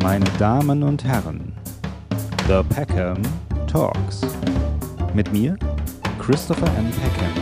Meine Damen und Herren, The Peckham Talks. Mit mir, Christopher M. Peckham.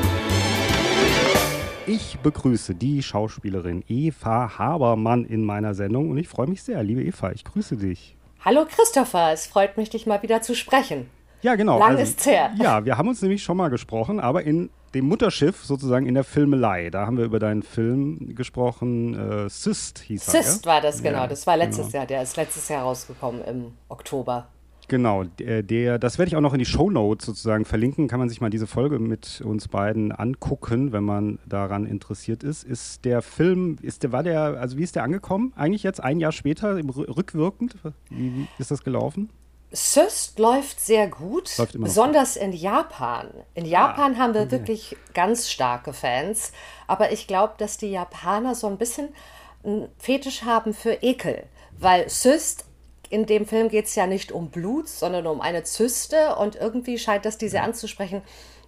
Ich begrüße die Schauspielerin Eva Habermann in meiner Sendung und ich freue mich sehr. Liebe Eva, ich grüße dich. Hallo Christopher, es freut mich, dich mal wieder zu sprechen. Ja, genau. Lang also, ist's her. Ja, wir haben uns nämlich schon mal gesprochen, aber in dem Mutterschiff sozusagen in der Filmelei. Da haben wir über deinen Film gesprochen. Äh, Syst hieß Syst er. Syst war das, genau. Ja, das war letztes genau. Jahr. Der ist letztes Jahr rausgekommen im Oktober. Genau, der, der, das werde ich auch noch in die Show Notes sozusagen verlinken. Kann man sich mal diese Folge mit uns beiden angucken, wenn man daran interessiert ist. Ist der Film, ist der, war der, also wie ist der angekommen? Eigentlich jetzt ein Jahr später, rückwirkend? Wie, wie ist das gelaufen? Syst läuft sehr gut, läuft besonders in Japan. In Japan ah, haben wir okay. wirklich ganz starke Fans, aber ich glaube, dass die Japaner so ein bisschen einen Fetisch haben für Ekel, weil Syst in dem Film geht es ja nicht um Blut, sondern um eine Zyste und irgendwie scheint das diese anzusprechen.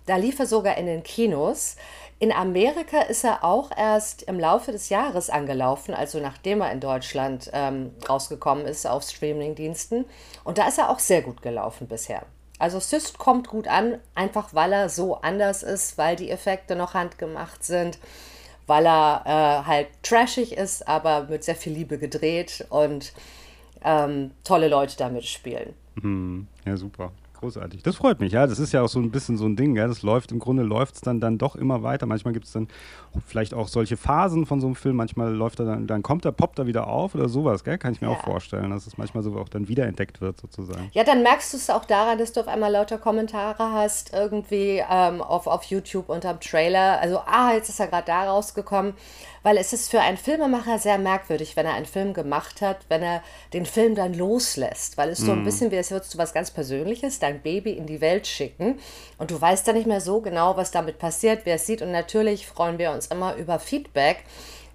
Da lief er sogar in den Kinos. In Amerika ist er auch erst im Laufe des Jahres angelaufen, also nachdem er in Deutschland ähm, rausgekommen ist auf Streamingdiensten. Und da ist er auch sehr gut gelaufen bisher. Also Syst kommt gut an, einfach weil er so anders ist, weil die Effekte noch handgemacht sind, weil er äh, halt trashig ist, aber mit sehr viel Liebe gedreht und ähm, tolle Leute damit spielen. Mhm. Ja, super. Großartig. Das freut mich, ja. Das ist ja auch so ein bisschen so ein Ding, ja. Das läuft, im Grunde läuft es dann, dann doch immer weiter. Manchmal gibt es dann vielleicht auch solche Phasen von so einem Film. Manchmal läuft er dann, dann kommt er, poppt er wieder auf oder sowas, gell? Kann ich mir ja. auch vorstellen, dass es manchmal so auch dann wiederentdeckt wird, sozusagen. Ja, dann merkst du es auch daran, dass du auf einmal lauter Kommentare hast, irgendwie ähm, auf, auf YouTube unterm Trailer. Also, ah, jetzt ist er gerade da rausgekommen weil es ist für einen Filmemacher sehr merkwürdig, wenn er einen Film gemacht hat, wenn er den Film dann loslässt, weil es so ein mhm. bisschen wie, als würdest du was ganz Persönliches, dein Baby in die Welt schicken. Und du weißt dann nicht mehr so genau, was damit passiert, wer es sieht. Und natürlich freuen wir uns immer über Feedback.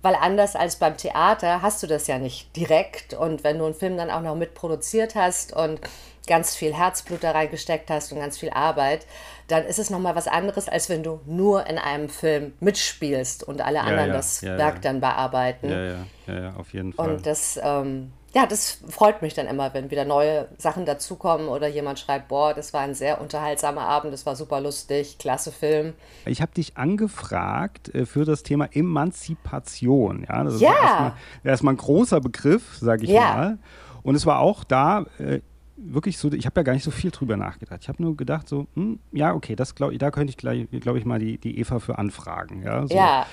Weil anders als beim Theater hast du das ja nicht direkt. Und wenn du einen Film dann auch noch mitproduziert hast und ganz viel Herzblut da reingesteckt hast und ganz viel Arbeit, dann ist es nochmal was anderes, als wenn du nur in einem Film mitspielst und alle anderen ja, das ja, Werk dann bearbeiten. Ja, ja, ja, ja, auf jeden Fall. Und das, ähm, ja, das freut mich dann immer, wenn wieder neue Sachen dazukommen oder jemand schreibt, boah, das war ein sehr unterhaltsamer Abend, das war super lustig, klasse Film. Ich habe dich angefragt äh, für das Thema Emanzipation. Ja, das ist ja. erstmal, erstmal ein großer Begriff, sage ich mal. Und es war auch da äh, wirklich so, ich habe ja gar nicht so viel drüber nachgedacht. Ich habe nur gedacht, so, hm, ja, okay, das glaube da könnte ich gleich, glaube ich, mal die, die Eva für anfragen. Ja. So. ja.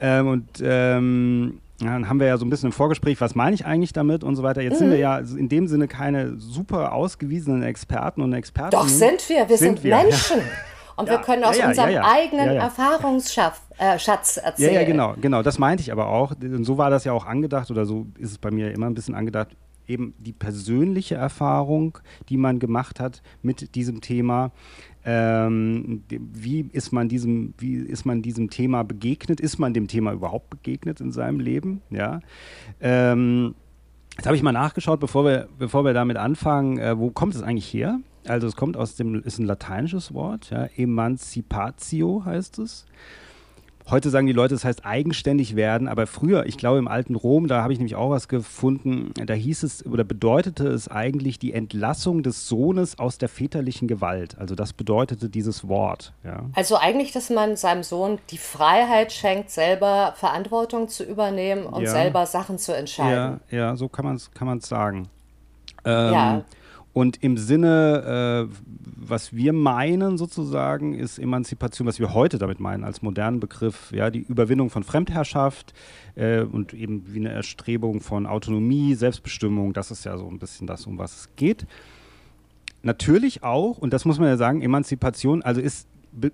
Ähm, und ähm, ja, dann haben wir ja so ein bisschen im Vorgespräch, was meine ich eigentlich damit und so weiter. Jetzt mhm. sind wir ja in dem Sinne keine super ausgewiesenen Experten und Experten. Doch sind wir, wir sind, sind wir. Menschen. Und ja. wir können aus ja, unserem eigenen Erfahrungsschatz äh, erzählen. Ja, ja, genau, genau. Das meinte ich aber auch. Und so war das ja auch angedacht oder so ist es bei mir immer ein bisschen angedacht eben die persönliche Erfahrung, die man gemacht hat mit diesem Thema. Ähm, wie ist man diesem, wie ist man diesem Thema begegnet? Ist man dem Thema überhaupt begegnet in seinem Leben? Ja. Ähm, jetzt habe ich mal nachgeschaut, bevor wir, bevor wir damit anfangen, äh, wo kommt es eigentlich her? Also es kommt aus dem, ist ein lateinisches Wort, ja, Emancipatio heißt es. Heute sagen die Leute, das heißt eigenständig werden, aber früher, ich glaube im alten Rom, da habe ich nämlich auch was gefunden, da hieß es oder bedeutete es eigentlich die Entlassung des Sohnes aus der väterlichen Gewalt. Also das bedeutete dieses Wort. Ja. Also eigentlich, dass man seinem Sohn die Freiheit schenkt, selber Verantwortung zu übernehmen und ja. selber Sachen zu entscheiden. Ja, ja so kann man es kann sagen. Ähm, ja. Und im Sinne, äh, was wir meinen sozusagen, ist Emanzipation, was wir heute damit meinen als modernen Begriff, ja, die Überwindung von Fremdherrschaft äh, und eben wie eine Erstrebung von Autonomie, Selbstbestimmung, das ist ja so ein bisschen das, um was es geht. Natürlich auch, und das muss man ja sagen, Emanzipation, also ist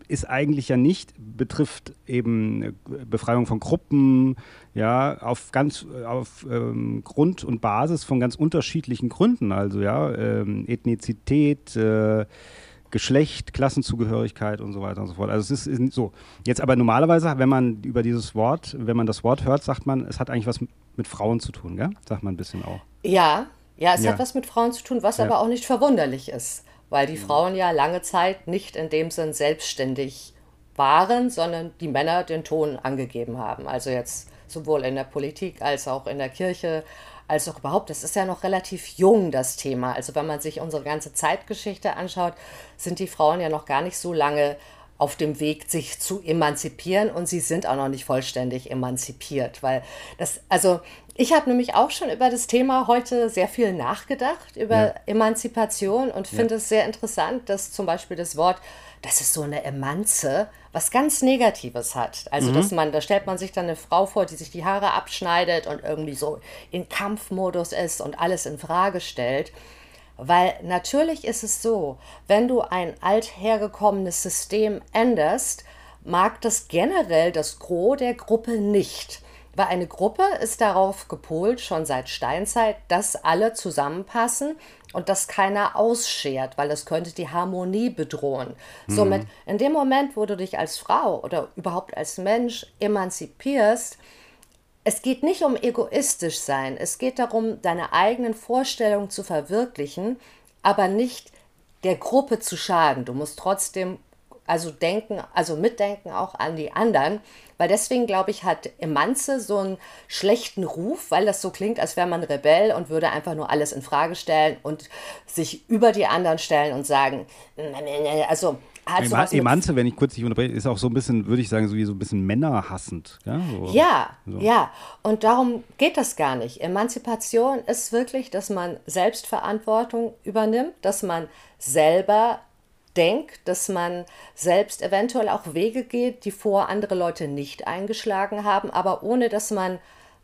ist eigentlich ja nicht, betrifft eben Befreiung von Gruppen, ja, auf ganz, auf ähm, Grund und Basis von ganz unterschiedlichen Gründen, also ja, ähm, Ethnizität, äh, Geschlecht, Klassenzugehörigkeit und so weiter und so fort. Also es ist, ist, so. Jetzt aber normalerweise, wenn man über dieses Wort, wenn man das Wort hört, sagt man, es hat eigentlich was mit Frauen zu tun, gell? Sagt man ein bisschen auch. Ja, ja, es ja. hat was mit Frauen zu tun, was ja. aber auch nicht verwunderlich ist weil die Frauen ja lange Zeit nicht in dem Sinn selbstständig waren, sondern die Männer den Ton angegeben haben. Also jetzt sowohl in der Politik als auch in der Kirche, als auch überhaupt, das ist ja noch relativ jung, das Thema. Also wenn man sich unsere ganze Zeitgeschichte anschaut, sind die Frauen ja noch gar nicht so lange auf dem Weg, sich zu emanzipieren und sie sind auch noch nicht vollständig emanzipiert, weil das, also ich habe nämlich auch schon über das Thema heute sehr viel nachgedacht, über ja. Emanzipation und finde ja. es sehr interessant, dass zum Beispiel das Wort, das ist so eine Emanze, was ganz Negatives hat. Also, mhm. dass man, da stellt man sich dann eine Frau vor, die sich die Haare abschneidet und irgendwie so in Kampfmodus ist und alles in Frage stellt. Weil natürlich ist es so, wenn du ein althergekommenes System änderst, mag das generell das Gros der Gruppe nicht. Weil eine Gruppe ist darauf gepolt, schon seit Steinzeit, dass alle zusammenpassen und dass keiner ausschert, weil es könnte die Harmonie bedrohen. Mhm. Somit, in dem Moment, wo du dich als Frau oder überhaupt als Mensch emanzipierst, es geht nicht um egoistisch sein, es geht darum, deine eigenen Vorstellungen zu verwirklichen, aber nicht der Gruppe zu schaden. Du musst trotzdem also denken, also mitdenken auch an die anderen, weil deswegen glaube ich, hat Emanze so einen schlechten Ruf, weil das so klingt, als wäre man Rebell und würde einfach nur alles in Frage stellen und sich über die anderen stellen und sagen, also hat Ema Emanze, wenn ich kurz dich unterbreche, ist auch so ein bisschen, würde ich sagen, so wie so ein bisschen männerhassend. Ja, so. ja, so. ja. Und darum geht das gar nicht. Emanzipation ist wirklich, dass man Selbstverantwortung übernimmt, dass man selber denkt, dass man selbst eventuell auch Wege geht, die vor andere Leute nicht eingeschlagen haben, aber ohne dass man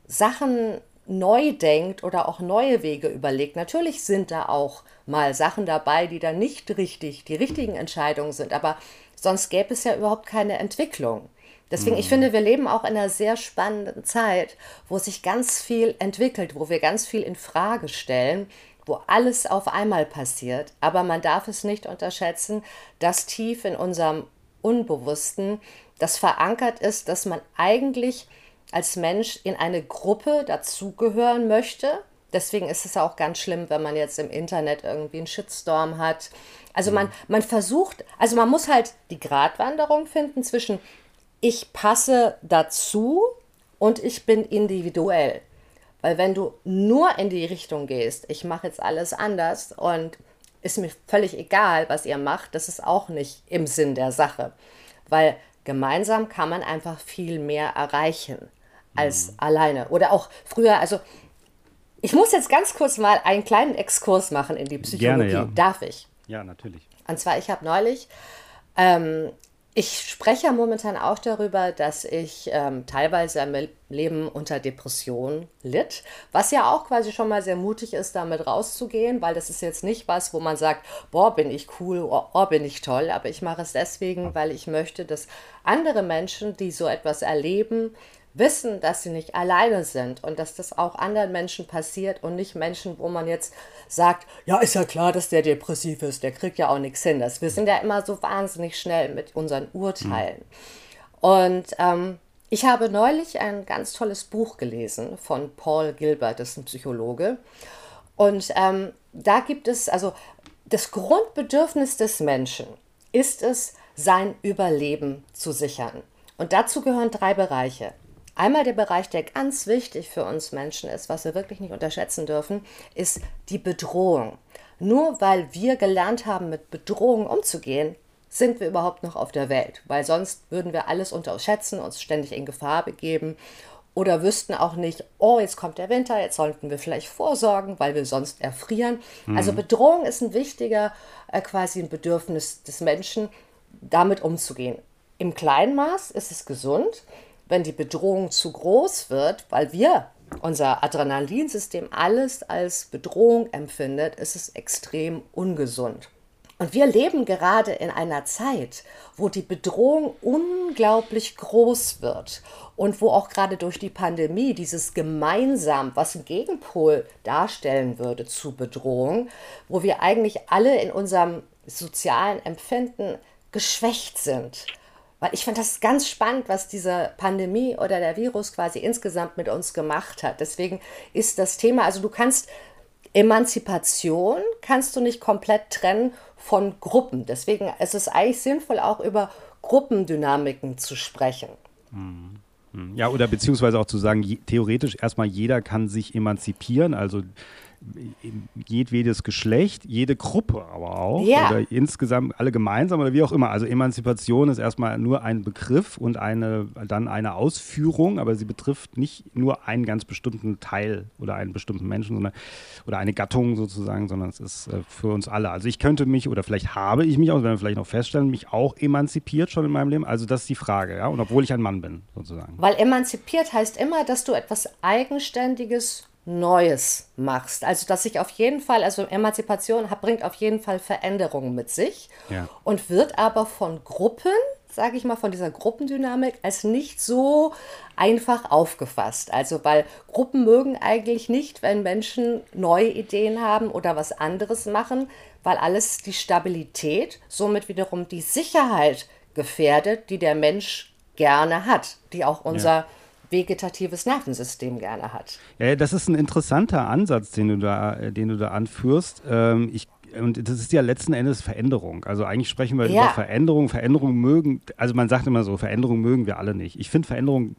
Sachen neu denkt oder auch neue Wege überlegt. Natürlich sind da auch mal Sachen dabei, die dann nicht richtig, die richtigen Entscheidungen sind, aber sonst gäbe es ja überhaupt keine Entwicklung. Deswegen, ich mhm. finde, wir leben auch in einer sehr spannenden Zeit, wo sich ganz viel entwickelt, wo wir ganz viel in Frage stellen, wo alles auf einmal passiert. Aber man darf es nicht unterschätzen, dass tief in unserem Unbewussten das verankert ist, dass man eigentlich als Mensch in eine Gruppe dazugehören möchte. Deswegen ist es auch ganz schlimm, wenn man jetzt im Internet irgendwie einen Shitstorm hat. Also man, man versucht, also man muss halt die Gratwanderung finden zwischen ich passe dazu und ich bin individuell. Weil wenn du nur in die Richtung gehst, ich mache jetzt alles anders und ist mir völlig egal, was ihr macht, das ist auch nicht im Sinn der Sache. Weil gemeinsam kann man einfach viel mehr erreichen als mhm. alleine. Oder auch früher, also ich muss jetzt ganz kurz mal einen kleinen Exkurs machen in die Psychologie. Gerne, ja. Darf ich? Ja, natürlich. Und zwar, ich habe neulich, ähm, ich spreche ja momentan auch darüber, dass ich ähm, teilweise im Leben unter Depression litt, was ja auch quasi schon mal sehr mutig ist, damit rauszugehen, weil das ist jetzt nicht was, wo man sagt, boah, bin ich cool, oh, oh bin ich toll, aber ich mache es deswegen, weil ich möchte, dass andere Menschen, die so etwas erleben, wissen, dass sie nicht alleine sind und dass das auch anderen Menschen passiert und nicht Menschen, wo man jetzt sagt, ja, ist ja klar, dass der depressiv ist, der kriegt ja auch nichts hin. Das, wir sind ja immer so wahnsinnig schnell mit unseren Urteilen. Mhm. Und ähm, ich habe neulich ein ganz tolles Buch gelesen von Paul Gilbert, das ist ein Psychologe. Und ähm, da gibt es, also das Grundbedürfnis des Menschen ist es, sein Überleben zu sichern. Und dazu gehören drei Bereiche. Einmal der Bereich, der ganz wichtig für uns Menschen ist, was wir wirklich nicht unterschätzen dürfen, ist die Bedrohung. Nur weil wir gelernt haben, mit Bedrohungen umzugehen, sind wir überhaupt noch auf der Welt, weil sonst würden wir alles unterschätzen, uns ständig in Gefahr begeben oder wüssten auch nicht, oh, jetzt kommt der Winter, jetzt sollten wir vielleicht vorsorgen, weil wir sonst erfrieren. Mhm. Also Bedrohung ist ein wichtiger, äh, quasi ein Bedürfnis des Menschen, damit umzugehen. Im kleinen Maß ist es gesund, wenn die Bedrohung zu groß wird, weil wir unser Adrenalinsystem alles als Bedrohung empfindet, ist es extrem ungesund. Und wir leben gerade in einer Zeit, wo die Bedrohung unglaublich groß wird und wo auch gerade durch die Pandemie dieses gemeinsam, was ein Gegenpol darstellen würde zu Bedrohung, wo wir eigentlich alle in unserem sozialen Empfinden geschwächt sind. Weil ich finde das ganz spannend, was diese Pandemie oder der Virus quasi insgesamt mit uns gemacht hat. Deswegen ist das Thema, also du kannst Emanzipation kannst du nicht komplett trennen von Gruppen. Deswegen ist es eigentlich sinnvoll, auch über Gruppendynamiken zu sprechen. Mhm. Hm. Ja, oder beziehungsweise auch zu sagen, je, theoretisch erstmal jeder kann sich emanzipieren, also jedwedes Geschlecht, jede Gruppe aber auch. Ja. Oder insgesamt alle gemeinsam oder wie auch immer. Also Emanzipation ist erstmal nur ein Begriff und eine, dann eine Ausführung, aber sie betrifft nicht nur einen ganz bestimmten Teil oder einen bestimmten Menschen sondern, oder eine Gattung sozusagen, sondern es ist äh, für uns alle. Also ich könnte mich oder vielleicht habe ich mich auch, wenn wir vielleicht noch feststellen, mich auch emanzipiert schon in meinem Leben. Also das ist die Frage, ja. Und obwohl ich ein Mann bin, sozusagen. Weil emanzipiert heißt immer, dass du etwas Eigenständiges Neues machst. Also, dass sich auf jeden Fall, also Emanzipation bringt auf jeden Fall Veränderungen mit sich ja. und wird aber von Gruppen, sage ich mal, von dieser Gruppendynamik als nicht so einfach aufgefasst. Also, weil Gruppen mögen eigentlich nicht, wenn Menschen neue Ideen haben oder was anderes machen, weil alles die Stabilität, somit wiederum die Sicherheit gefährdet, die der Mensch gerne hat, die auch unser ja vegetatives Nervensystem gerne hat. Ja, das ist ein interessanter Ansatz, den du da, äh, den du da anführst. Ähm, ich und das ist ja letzten Endes Veränderung. Also eigentlich sprechen wir ja. über Veränderung. Veränderung mögen, also man sagt immer so, Veränderung mögen wir alle nicht. Ich finde Veränderung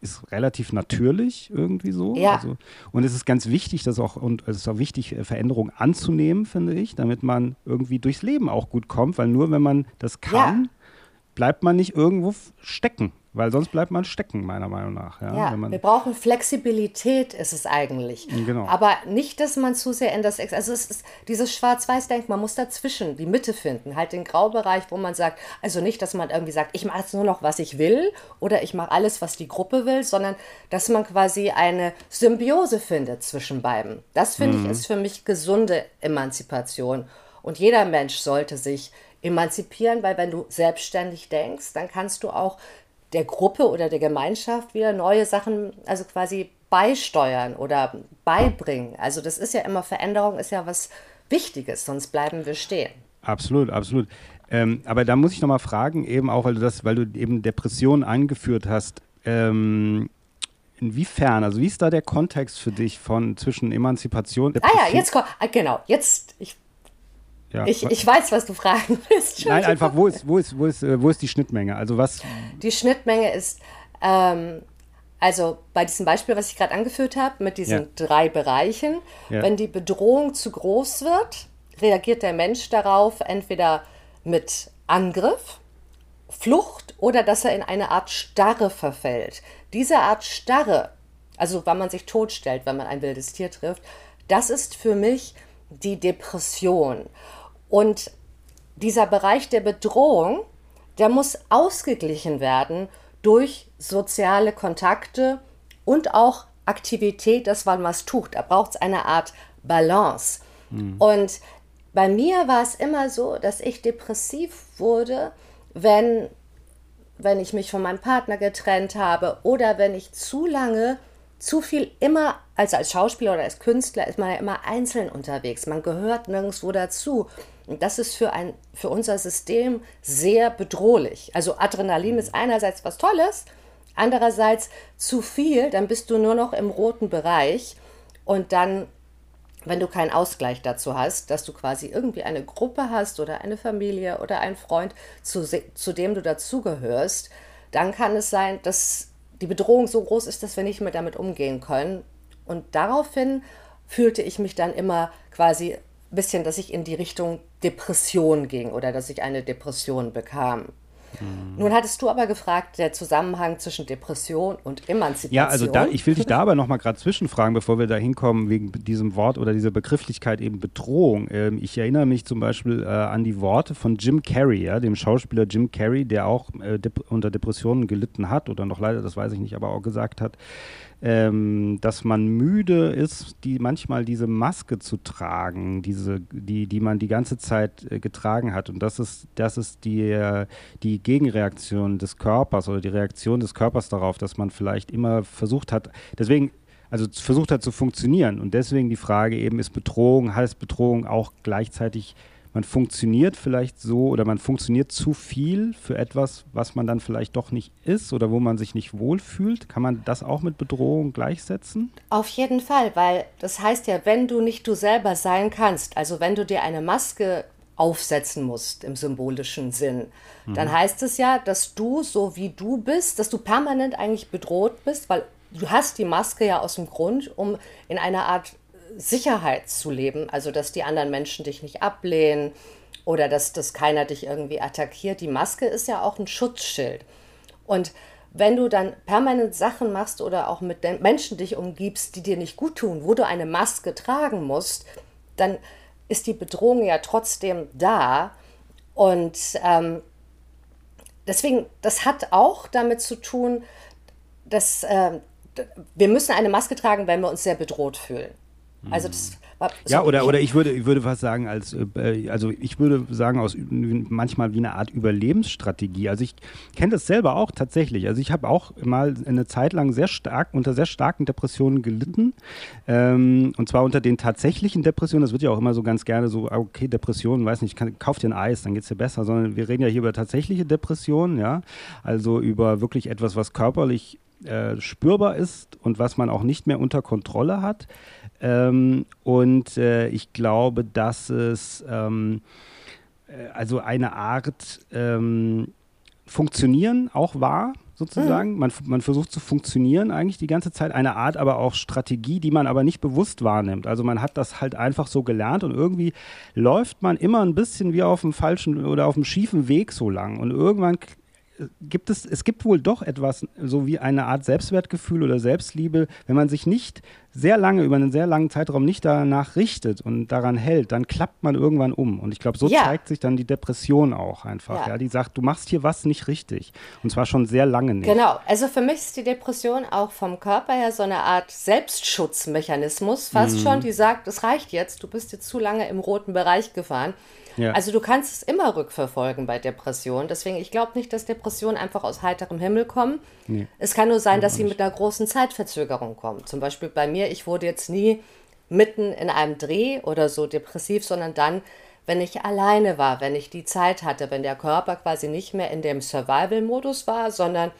ist relativ natürlich irgendwie so. Ja. Also, und es ist ganz wichtig, dass auch, und es ist auch wichtig, Veränderung anzunehmen, finde ich, damit man irgendwie durchs Leben auch gut kommt, weil nur wenn man das kann, ja. bleibt man nicht irgendwo stecken. Weil sonst bleibt man stecken, meiner Meinung nach. Ja, ja wir brauchen Flexibilität, ist es eigentlich. Genau. Aber nicht, dass man zu sehr in das, also es ist dieses Schwarz-Weiß-Denken, man muss dazwischen die Mitte finden, halt den Graubereich, wo man sagt, also nicht, dass man irgendwie sagt, ich mache jetzt nur noch, was ich will oder ich mache alles, was die Gruppe will, sondern dass man quasi eine Symbiose findet zwischen beiden. Das finde mhm. ich ist für mich gesunde Emanzipation. Und jeder Mensch sollte sich emanzipieren, weil wenn du selbstständig denkst, dann kannst du auch der Gruppe oder der Gemeinschaft wieder neue Sachen, also quasi beisteuern oder beibringen. Also das ist ja immer Veränderung, ist ja was Wichtiges, sonst bleiben wir stehen. Absolut, absolut. Ähm, aber da muss ich nochmal fragen, eben auch, weil du das, weil du eben Depressionen angeführt hast. Ähm, inwiefern, also wie ist da der Kontext für dich von zwischen Emanzipation? Depression? Ah ja, jetzt ah, genau, jetzt, ich ja. Ich, ich weiß, was du fragen willst. Nein, einfach, wo ist, wo, ist, wo, ist, äh, wo ist die Schnittmenge? Also was? Die Schnittmenge ist, ähm, also bei diesem Beispiel, was ich gerade angeführt habe, mit diesen ja. drei Bereichen, ja. wenn die Bedrohung zu groß wird, reagiert der Mensch darauf entweder mit Angriff, Flucht oder dass er in eine Art Starre verfällt. Diese Art Starre, also wenn man sich totstellt, wenn man ein wildes Tier trifft, das ist für mich die Depression. Und dieser Bereich der Bedrohung, der muss ausgeglichen werden durch soziale Kontakte und auch Aktivität, dass man was tut. Da braucht es eine Art Balance. Mhm. Und bei mir war es immer so, dass ich depressiv wurde, wenn, wenn ich mich von meinem Partner getrennt habe oder wenn ich zu lange zu viel immer, also als Schauspieler oder als Künstler ist man ja immer einzeln unterwegs. Man gehört nirgendwo dazu. Und das ist für, ein, für unser System sehr bedrohlich. Also Adrenalin ist einerseits was Tolles, andererseits zu viel, dann bist du nur noch im roten Bereich und dann, wenn du keinen Ausgleich dazu hast, dass du quasi irgendwie eine Gruppe hast oder eine Familie oder einen Freund, zu, zu dem du dazugehörst, dann kann es sein, dass die Bedrohung so groß ist, dass wir nicht mehr damit umgehen können. Und daraufhin fühlte ich mich dann immer quasi ein bisschen, dass ich in die Richtung Depression ging oder dass ich eine Depression bekam. Mhm. Nun hattest du aber gefragt, der Zusammenhang zwischen Depression und Emanzipation. Ja, also da, ich will dich da aber nochmal gerade zwischenfragen, bevor wir da hinkommen, wegen diesem Wort oder dieser Begrifflichkeit eben Bedrohung. Ähm, ich erinnere mich zum Beispiel äh, an die Worte von Jim Carrey, ja, dem Schauspieler Jim Carrey, der auch äh, dep unter Depressionen gelitten hat oder noch leider, das weiß ich nicht, aber auch gesagt hat, ähm, dass man müde ist, die manchmal diese Maske zu tragen, diese, die, die man die ganze Zeit äh, getragen hat. Und das ist, das ist die, die Gegenreaktion des Körpers oder die Reaktion des Körpers darauf, dass man vielleicht immer versucht hat, deswegen also versucht hat zu funktionieren. Und deswegen die Frage eben, ist Bedrohung, heißt Bedrohung auch gleichzeitig man funktioniert vielleicht so oder man funktioniert zu viel für etwas, was man dann vielleicht doch nicht ist oder wo man sich nicht wohlfühlt. Kann man das auch mit Bedrohung gleichsetzen? Auf jeden Fall, weil das heißt ja, wenn du nicht du selber sein kannst, also wenn du dir eine Maske aufsetzen musst im symbolischen Sinn, mhm. dann heißt es ja, dass du so wie du bist, dass du permanent eigentlich bedroht bist, weil du hast die Maske ja aus dem Grund, um in einer Art Sicherheit zu leben, also dass die anderen Menschen dich nicht ablehnen oder dass, dass keiner dich irgendwie attackiert. Die Maske ist ja auch ein Schutzschild. Und wenn du dann permanent Sachen machst oder auch mit Menschen dich umgibst, die dir nicht gut tun, wo du eine Maske tragen musst, dann ist die Bedrohung ja trotzdem da. Und ähm, deswegen, das hat auch damit zu tun, dass äh, wir müssen eine Maske tragen, wenn wir uns sehr bedroht fühlen. Also das war, so ja, oder, oder ich würde, ich würde fast sagen, als, äh, also ich würde sagen, aus manchmal wie eine Art Überlebensstrategie. Also ich kenne das selber auch tatsächlich. Also ich habe auch mal eine Zeit lang sehr stark, unter sehr starken Depressionen gelitten. Ähm, und zwar unter den tatsächlichen Depressionen. Das wird ja auch immer so ganz gerne so, ah, okay, Depressionen, weiß nicht, kann, kauf dir ein Eis, dann geht es dir besser. Sondern wir reden ja hier über tatsächliche Depressionen, ja. Also über wirklich etwas, was körperlich äh, spürbar ist und was man auch nicht mehr unter Kontrolle hat. Ähm, und äh, ich glaube, dass es ähm, äh, also eine Art ähm, Funktionieren auch war, sozusagen. Mhm. Man, man versucht zu funktionieren eigentlich die ganze Zeit. Eine Art aber auch Strategie, die man aber nicht bewusst wahrnimmt. Also man hat das halt einfach so gelernt und irgendwie läuft man immer ein bisschen wie auf dem falschen oder auf dem schiefen Weg so lang. Und irgendwann gibt es, es gibt wohl doch etwas, so wie eine Art Selbstwertgefühl oder Selbstliebe, wenn man sich nicht sehr lange, über einen sehr langen Zeitraum nicht danach richtet und daran hält, dann klappt man irgendwann um. Und ich glaube, so ja. zeigt sich dann die Depression auch einfach. Ja. ja. die sagt, du machst hier was nicht richtig. Und zwar schon sehr lange nicht. Genau, also für mich ist die Depression auch vom Körper her so eine Art Selbstschutzmechanismus, fast mhm. schon, die sagt, es reicht jetzt, du bist jetzt zu lange im roten Bereich gefahren. Ja. Also du kannst es immer rückverfolgen bei Depressionen. Deswegen, ich glaube nicht, dass Depressionen einfach aus heiterem Himmel kommen. Nee. Es kann nur sein, dass sie mit einer großen Zeitverzögerung kommen. Zum Beispiel bei mir, ich wurde jetzt nie mitten in einem Dreh oder so depressiv, sondern dann, wenn ich alleine war, wenn ich die Zeit hatte, wenn der Körper quasi nicht mehr in dem Survival-Modus war, sondern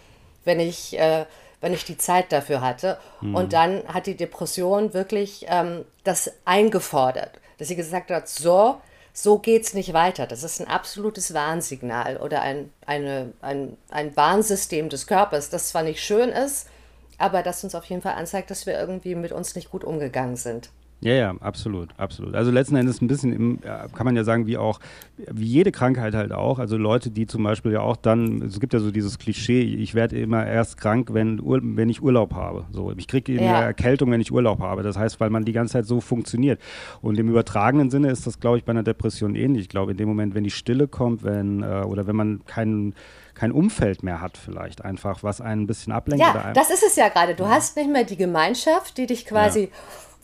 wenn ich, äh, wenn ich die Zeit dafür hatte. Mhm. Und dann hat die Depression wirklich ähm, das eingefordert, dass sie gesagt hat, so, so geht es nicht weiter. Das ist ein absolutes Warnsignal oder ein, eine, ein, ein Warnsystem des Körpers, das zwar nicht schön ist, aber das uns auf jeden Fall anzeigt, dass wir irgendwie mit uns nicht gut umgegangen sind. Ja, ja, absolut, absolut. Also letzten Endes ein bisschen, im, kann man ja sagen, wie auch, wie jede Krankheit halt auch. Also Leute, die zum Beispiel ja auch dann, es gibt ja so dieses Klischee, ich werde immer erst krank, wenn, wenn ich Urlaub habe. So, ich kriege eben ja. Erkältung, wenn ich Urlaub habe. Das heißt, weil man die ganze Zeit so funktioniert. Und im übertragenen Sinne ist das, glaube ich, bei einer Depression ähnlich. Ich glaube, in dem Moment, wenn die Stille kommt, wenn, äh, oder wenn man keinen kein Umfeld mehr hat vielleicht einfach, was einen ein bisschen ablenkt. Ja, das ist es ja gerade. Du ja. hast nicht mehr die Gemeinschaft, die dich quasi ja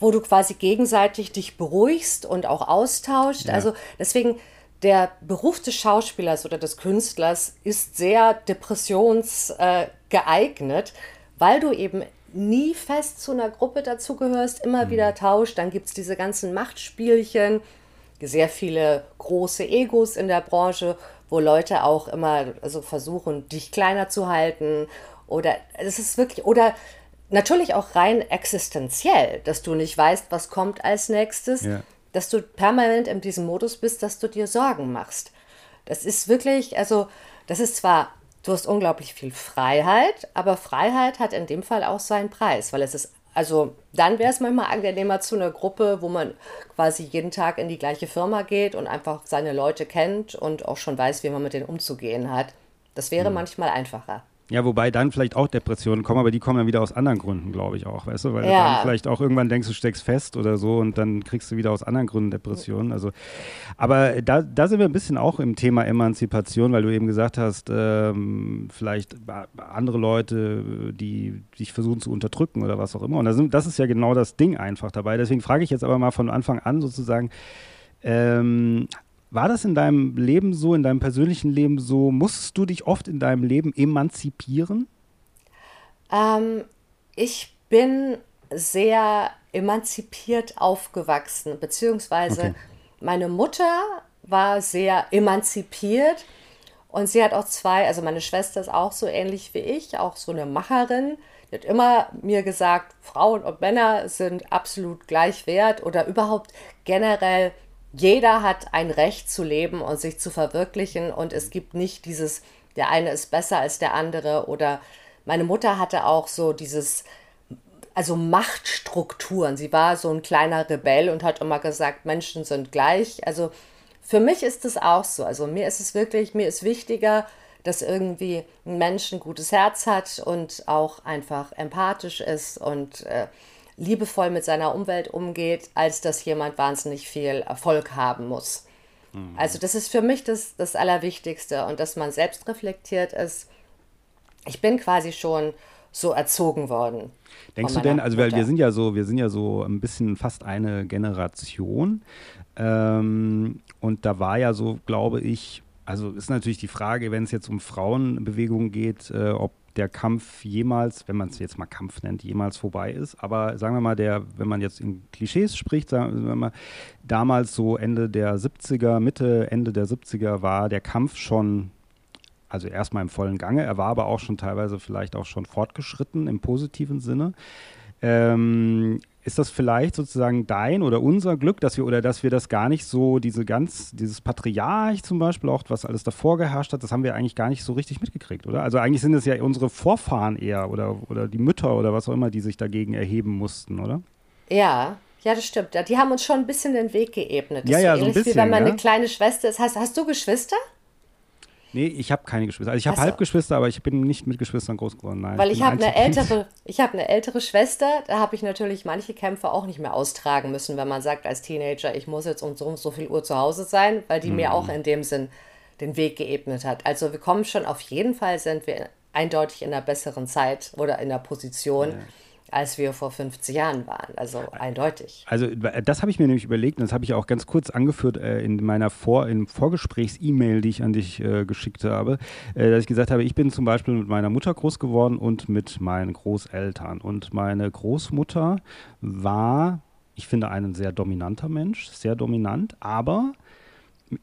wo du quasi gegenseitig dich beruhigst und auch austauscht. Ja. Also deswegen, der Beruf des Schauspielers oder des Künstlers ist sehr depressionsgeeignet, weil du eben nie fest zu einer Gruppe dazugehörst, immer mhm. wieder tauscht. Dann gibt es diese ganzen Machtspielchen, sehr viele große Egos in der Branche, wo Leute auch immer also versuchen, dich kleiner zu halten. Oder es ist wirklich, oder natürlich auch rein existenziell, dass du nicht weißt, was kommt als nächstes, ja. dass du permanent in diesem Modus bist, dass du dir Sorgen machst. Das ist wirklich, also das ist zwar, du hast unglaublich viel Freiheit, aber Freiheit hat in dem Fall auch seinen Preis, weil es ist, also dann wäre es manchmal angenehmer zu einer Gruppe, wo man quasi jeden Tag in die gleiche Firma geht und einfach seine Leute kennt und auch schon weiß, wie man mit denen umzugehen hat. Das wäre mhm. manchmal einfacher. Ja, wobei dann vielleicht auch Depressionen kommen, aber die kommen dann wieder aus anderen Gründen, glaube ich auch, weißt du, weil ja. dann vielleicht auch irgendwann denkst du steckst fest oder so und dann kriegst du wieder aus anderen Gründen Depressionen. Also, aber da, da sind wir ein bisschen auch im Thema Emanzipation, weil du eben gesagt hast, ähm, vielleicht andere Leute, die dich versuchen zu unterdrücken oder was auch immer. Und das, das ist ja genau das Ding einfach dabei. Deswegen frage ich jetzt aber mal von Anfang an sozusagen, ähm, war das in deinem Leben so, in deinem persönlichen Leben so? Musstest du dich oft in deinem Leben emanzipieren? Ähm, ich bin sehr emanzipiert aufgewachsen, beziehungsweise okay. meine Mutter war sehr emanzipiert und sie hat auch zwei, also meine Schwester ist auch so ähnlich wie ich, auch so eine Macherin. Die hat immer mir gesagt, Frauen und Männer sind absolut gleich wert oder überhaupt generell jeder hat ein Recht zu leben und sich zu verwirklichen und es gibt nicht dieses, der eine ist besser als der andere oder meine Mutter hatte auch so dieses, also Machtstrukturen. Sie war so ein kleiner Rebell und hat immer gesagt, Menschen sind gleich. Also für mich ist es auch so. Also mir ist es wirklich, mir ist wichtiger, dass irgendwie ein Mensch ein gutes Herz hat und auch einfach empathisch ist und äh, liebevoll mit seiner Umwelt umgeht, als dass jemand wahnsinnig viel Erfolg haben muss. Mhm. Also das ist für mich das, das Allerwichtigste und dass man selbst reflektiert ist. Ich bin quasi schon so erzogen worden. Denkst du denn, also wir, wir, sind ja so, wir sind ja so ein bisschen fast eine Generation. Ähm, und da war ja so, glaube ich, also ist natürlich die Frage, wenn es jetzt um Frauenbewegungen geht, äh, ob der Kampf jemals, wenn man es jetzt mal Kampf nennt, jemals vorbei ist. Aber sagen wir mal, der, wenn man jetzt in Klischees spricht, sagen wir mal, damals so Ende der 70er, Mitte, Ende der 70er war der Kampf schon, also erstmal im vollen Gange. Er war aber auch schon teilweise vielleicht auch schon fortgeschritten im positiven Sinne. Ähm, ist das vielleicht sozusagen dein oder unser Glück, dass wir oder dass wir das gar nicht so, diese ganz, dieses Patriarch zum Beispiel, auch was alles davor geherrscht hat, das haben wir eigentlich gar nicht so richtig mitgekriegt, oder? Also eigentlich sind es ja unsere Vorfahren eher oder, oder die Mütter oder was auch immer, die sich dagegen erheben mussten, oder? Ja, ja, das stimmt. Die haben uns schon ein bisschen den Weg geebnet. Das ja, ja, so ein bisschen. Wie wenn man ja? eine kleine Schwester ist. Hast, hast du Geschwister? Nee, ich habe keine Geschwister. Also ich habe so. Halbgeschwister, aber ich bin nicht mit Geschwistern groß geworden. Nein, Weil ich, ich habe eine ältere, ich habe eine ältere Schwester. Da habe ich natürlich manche Kämpfe auch nicht mehr austragen müssen, wenn man sagt als Teenager, ich muss jetzt um so, um so viel Uhr zu Hause sein, weil die mhm. mir auch in dem Sinn den Weg geebnet hat. Also wir kommen schon auf jeden Fall sind wir eindeutig in einer besseren Zeit oder in der Position. Ja als wir vor 50 Jahren waren. Also eindeutig. Also das habe ich mir nämlich überlegt und das habe ich auch ganz kurz angeführt äh, in meiner Vor Vorgesprächs-E-Mail, die ich an dich äh, geschickt habe, äh, dass ich gesagt habe, ich bin zum Beispiel mit meiner Mutter groß geworden und mit meinen Großeltern. Und meine Großmutter war, ich finde, ein sehr dominanter Mensch, sehr dominant, aber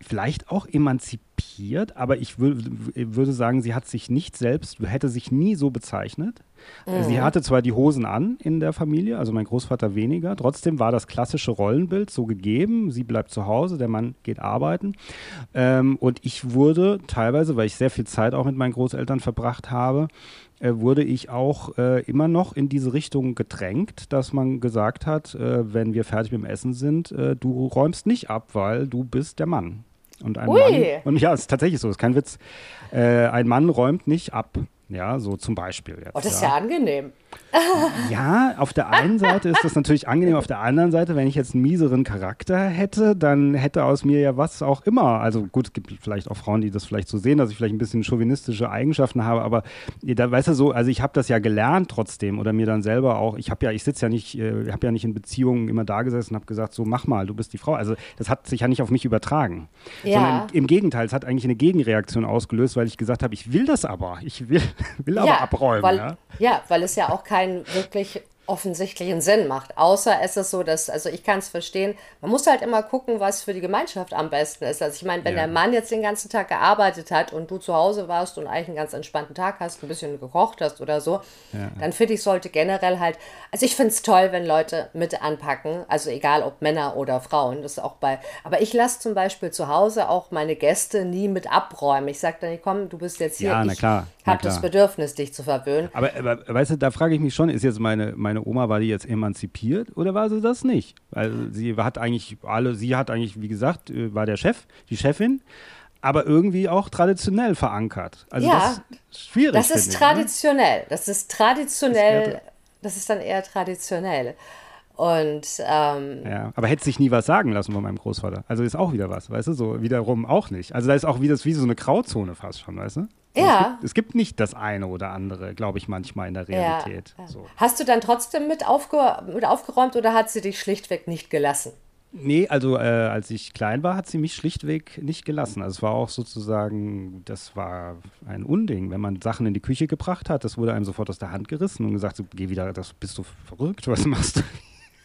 vielleicht auch emanzipiert, aber ich würde sagen, sie hat sich nicht selbst, hätte sich nie so bezeichnet. Mhm. Sie hatte zwar die Hosen an in der Familie, also mein Großvater weniger, trotzdem war das klassische Rollenbild so gegeben, sie bleibt zu Hause, der Mann geht arbeiten. Ähm, und ich wurde teilweise, weil ich sehr viel Zeit auch mit meinen Großeltern verbracht habe, äh, wurde ich auch äh, immer noch in diese Richtung gedrängt, dass man gesagt hat, äh, wenn wir fertig mit dem Essen sind, äh, du räumst nicht ab, weil du bist der Mann. Und ein Ui. Mann, und ja, es ist tatsächlich so, ist kein Witz. Äh, ein Mann räumt nicht ab. Ja, so zum Beispiel. Jetzt, oh, das ist ja, ja angenehm. Ja, auf der einen Seite ist das natürlich angenehm, auf der anderen Seite, wenn ich jetzt einen mieseren Charakter hätte, dann hätte aus mir ja was auch immer. Also gut, es gibt vielleicht auch Frauen, die das vielleicht so sehen, dass ich vielleicht ein bisschen chauvinistische Eigenschaften habe, aber da weißt du so, also ich habe das ja gelernt trotzdem oder mir dann selber auch, ich habe ja, ich sitze ja nicht, äh, habe ja nicht in Beziehungen immer da gesessen und habe gesagt, so mach mal, du bist die Frau. Also das hat sich ja nicht auf mich übertragen. Ja. Sondern im Gegenteil, es hat eigentlich eine Gegenreaktion ausgelöst, weil ich gesagt habe, ich will das aber. Ich will, will ja, aber abräumen. Weil, ja? ja, weil es ja auch keinen wirklich offensichtlichen Sinn macht. Außer es ist so, dass, also ich kann es verstehen, man muss halt immer gucken, was für die Gemeinschaft am besten ist. Also ich meine, wenn ja. der Mann jetzt den ganzen Tag gearbeitet hat und du zu Hause warst und eigentlich einen ganz entspannten Tag hast, ein bisschen gekocht hast oder so, ja. dann finde ich, sollte generell halt, also ich finde es toll, wenn Leute mit anpacken, also egal ob Männer oder Frauen, das ist auch bei, aber ich lasse zum Beispiel zu Hause auch meine Gäste nie mit abräumen. Ich sage dann, komm, du bist jetzt hier, ja, ich habe das Bedürfnis, dich zu verwöhnen. Aber, aber weißt du, da frage ich mich schon, ist jetzt meine, meine meine Oma, war die jetzt emanzipiert oder war sie das nicht? Weil sie hat eigentlich alle, sie hat eigentlich, wie gesagt, äh, war der Chef, die Chefin, aber irgendwie auch traditionell verankert. Also ja, das ist schwierig. Das ist ne? traditionell. Ne? Das ist traditionell. Das, das ist dann eher traditionell. Und ähm, ja, aber hätte sich nie was sagen lassen von meinem Großvater. Also ist auch wieder was, weißt du, so wiederum auch nicht. Also da ist auch wieder wie so eine Grauzone fast schon, weißt du? Also ja. Es gibt, es gibt, nicht das eine oder andere, glaube ich, manchmal in der Realität. Ja. So. Hast du dann trotzdem mit, aufge mit aufgeräumt oder hat sie dich schlichtweg nicht gelassen? Nee, also äh, als ich klein war, hat sie mich schlichtweg nicht gelassen. Also es war auch sozusagen, das war ein Unding, wenn man Sachen in die Küche gebracht hat, das wurde einem sofort aus der Hand gerissen und gesagt, so, geh wieder, das bist du verrückt, was machst du?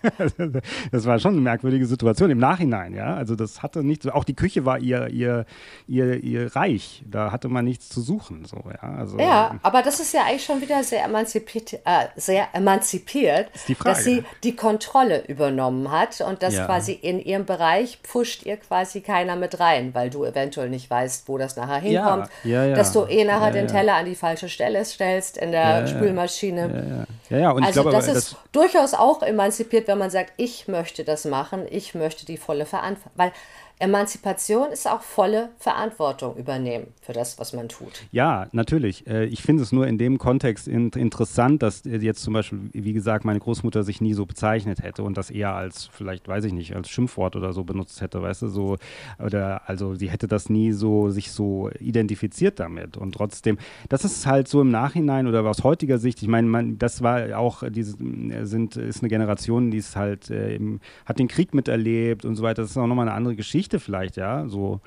das war schon eine merkwürdige Situation im Nachhinein, ja. Also das hatte nichts, auch die Küche war ihr, ihr, ihr, ihr Reich. Da hatte man nichts zu suchen. So, ja, also, ja aber das ist ja eigentlich schon wieder sehr emanzipiert, äh, sehr emanzipiert dass sie die Kontrolle übernommen hat und dass ja. quasi in ihrem Bereich pfuscht ihr quasi keiner mit rein, weil du eventuell nicht weißt, wo das nachher hinkommt. Ja, ja, dass du eh nachher den Teller an die falsche Stelle stellst in der Spülmaschine. Ja, ja. Und also ich glaube, das ist das durchaus auch emanzipiert, wenn man sagt, ich möchte das machen, ich möchte die volle Verantwortung. Weil Emanzipation ist auch volle Verantwortung übernehmen für das, was man tut. Ja, natürlich. Äh, ich finde es nur in dem Kontext interessant, dass jetzt zum Beispiel, wie gesagt, meine Großmutter sich nie so bezeichnet hätte und das eher als, vielleicht weiß ich nicht, als Schimpfwort oder so benutzt hätte, weißt du, so, oder also sie hätte das nie so, sich so identifiziert damit. Und trotzdem, das ist halt so im Nachhinein oder aus heutiger Sicht, ich meine, man, das war auch, diese sind, ist eine Generation, die ist halt, äh, hat den Krieg miterlebt und so weiter. Das ist auch nochmal eine andere Geschichte Geschichte vielleicht, ja, so.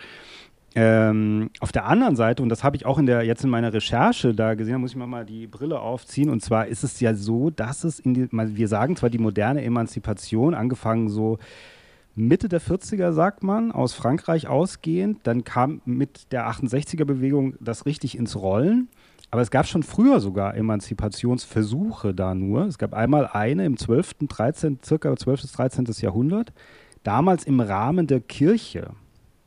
Ähm, auf der anderen Seite, und das habe ich auch in der, jetzt in meiner Recherche da gesehen, da muss ich mal, mal die Brille aufziehen. Und zwar ist es ja so, dass es in die, wir sagen zwar die moderne Emanzipation, angefangen so Mitte der 40er, sagt man, aus Frankreich ausgehend, dann kam mit der 68er-Bewegung das richtig ins Rollen. Aber es gab schon früher sogar Emanzipationsversuche da nur. Es gab einmal eine im 12., 13., circa 12. bis 13. Jahrhundert damals im Rahmen der Kirche.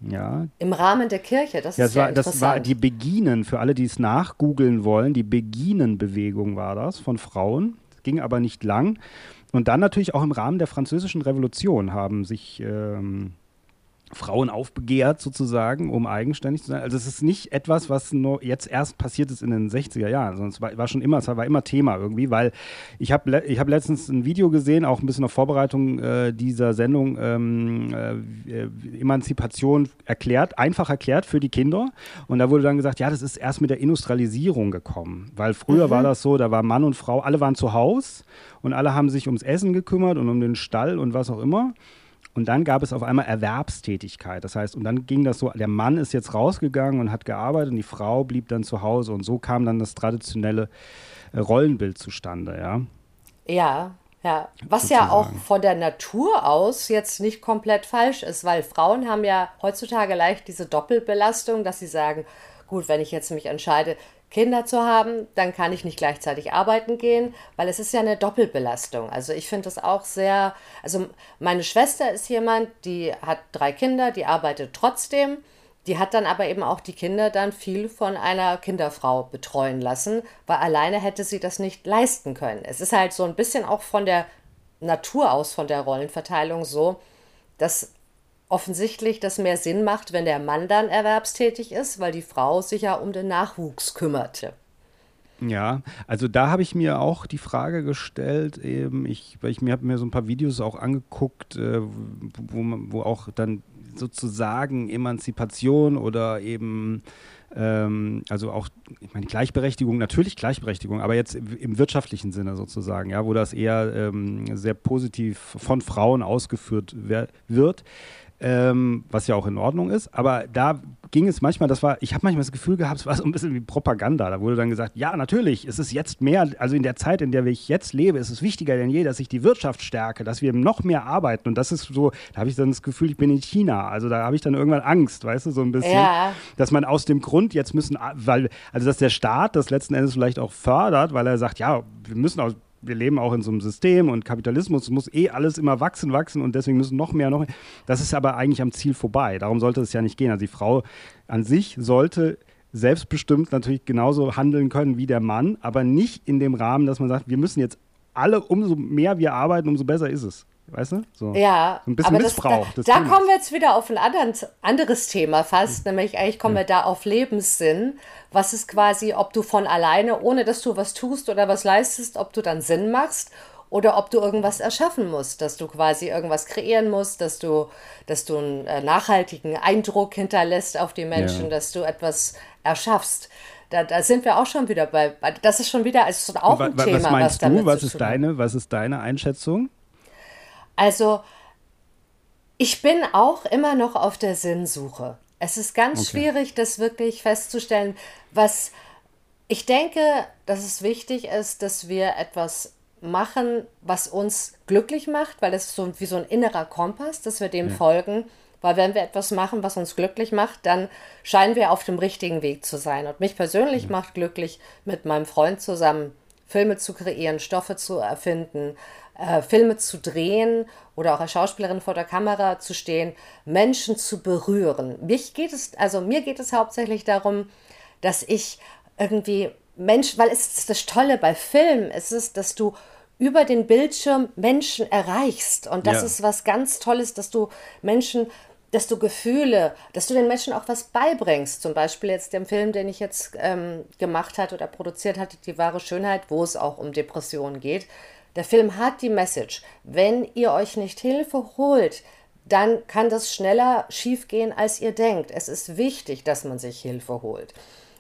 Ja. Im Rahmen der Kirche, das ja, ist ja war, Das war die Beginen, für alle, die es nachgoogeln wollen, die Beginen-Bewegung war das von Frauen. Das ging aber nicht lang. Und dann natürlich auch im Rahmen der Französischen Revolution haben sich ähm, Frauen aufbegehrt sozusagen, um eigenständig zu sein. Also es ist nicht etwas, was nur jetzt erst passiert ist in den 60er Jahren, sondern es war, war schon immer, es war immer Thema irgendwie, weil ich habe ich hab letztens ein Video gesehen, auch ein bisschen auf Vorbereitung äh, dieser Sendung, ähm, äh, Emanzipation erklärt, einfach erklärt für die Kinder. Und da wurde dann gesagt, ja, das ist erst mit der Industrialisierung gekommen, weil früher mhm. war das so, da war Mann und Frau, alle waren zu Hause und alle haben sich ums Essen gekümmert und um den Stall und was auch immer. Und dann gab es auf einmal Erwerbstätigkeit. Das heißt, und dann ging das so, der Mann ist jetzt rausgegangen und hat gearbeitet und die Frau blieb dann zu Hause. Und so kam dann das traditionelle äh, Rollenbild zustande, ja. Ja, ja. Was Sozusagen. ja auch von der Natur aus jetzt nicht komplett falsch ist, weil Frauen haben ja heutzutage leicht diese Doppelbelastung, dass sie sagen, gut, wenn ich jetzt mich entscheide, Kinder zu haben, dann kann ich nicht gleichzeitig arbeiten gehen, weil es ist ja eine Doppelbelastung. Also ich finde das auch sehr, also meine Schwester ist jemand, die hat drei Kinder, die arbeitet trotzdem, die hat dann aber eben auch die Kinder dann viel von einer Kinderfrau betreuen lassen, weil alleine hätte sie das nicht leisten können. Es ist halt so ein bisschen auch von der Natur aus, von der Rollenverteilung so, dass offensichtlich das mehr Sinn macht, wenn der Mann dann erwerbstätig ist, weil die Frau sich ja um den Nachwuchs kümmerte. Ja, also da habe ich mir auch die Frage gestellt, eben ich, weil ich mir habe mir so ein paar Videos auch angeguckt, äh, wo, wo auch dann sozusagen Emanzipation oder eben ähm, also auch, ich meine, Gleichberechtigung, natürlich Gleichberechtigung, aber jetzt im wirtschaftlichen Sinne sozusagen, ja, wo das eher ähm, sehr positiv von Frauen ausgeführt wird ähm, was ja auch in Ordnung ist. Aber da ging es manchmal, das war, ich habe manchmal das Gefühl gehabt, es war so ein bisschen wie Propaganda. Da wurde dann gesagt, ja, natürlich, es ist jetzt mehr, also in der Zeit, in der ich jetzt lebe, ist es wichtiger denn je, dass ich die Wirtschaft stärke, dass wir noch mehr arbeiten. Und das ist so, da habe ich dann das Gefühl, ich bin in China. Also da habe ich dann irgendwann Angst, weißt du, so ein bisschen, ja. dass man aus dem Grund jetzt müssen, weil, also dass der Staat das letzten Endes vielleicht auch fördert, weil er sagt, ja, wir müssen auch wir leben auch in so einem System und Kapitalismus muss eh alles immer wachsen, wachsen und deswegen müssen noch mehr, noch mehr. Das ist aber eigentlich am Ziel vorbei. Darum sollte es ja nicht gehen. Also die Frau an sich sollte selbstbestimmt natürlich genauso handeln können wie der Mann, aber nicht in dem Rahmen, dass man sagt, wir müssen jetzt alle, umso mehr wir arbeiten, umso besser ist es. Weißt du? So. Ja, ein bisschen aber Missbrauch. Das, da, da kommen wir jetzt wieder auf ein anderen, anderes Thema fast, mhm. nämlich eigentlich kommen ja. wir da auf Lebenssinn. Was ist quasi, ob du von alleine, ohne dass du was tust oder was leistest, ob du dann Sinn machst oder ob du irgendwas erschaffen musst, dass du quasi irgendwas kreieren musst, dass du, dass du einen äh, nachhaltigen Eindruck hinterlässt auf die Menschen, ja. dass du etwas erschaffst. Da, da, sind wir auch schon wieder bei. Das ist schon wieder also auch ein was Thema. Was meinst was du? Was ist deine? Was ist deine Einschätzung? Also ich bin auch immer noch auf der Sinnsuche. Es ist ganz okay. schwierig, das wirklich festzustellen, was ich denke, dass es wichtig ist, dass wir etwas machen, was uns glücklich macht, weil ist so wie so ein innerer Kompass, dass wir dem ja. folgen. Weil wenn wir etwas machen, was uns glücklich macht, dann scheinen wir auf dem richtigen Weg zu sein. Und mich persönlich ja. macht glücklich, mit meinem Freund zusammen Filme zu kreieren, Stoffe zu erfinden, äh, Filme zu drehen oder auch als Schauspielerin vor der Kamera zu stehen, Menschen zu berühren. Mich geht es, also mir geht es hauptsächlich darum, dass ich irgendwie Mensch, weil es ist das Tolle bei Filmen, es ist, dass du über den Bildschirm Menschen erreichst. Und das ja. ist was ganz Tolles, dass du Menschen, dass du Gefühle, dass du den Menschen auch was beibringst. Zum Beispiel jetzt dem Film, den ich jetzt ähm, gemacht hatte oder produziert hatte, Die wahre Schönheit, wo es auch um Depressionen geht. Der Film hat die Message, wenn ihr euch nicht Hilfe holt, dann kann das schneller schiefgehen, als ihr denkt. Es ist wichtig, dass man sich Hilfe holt.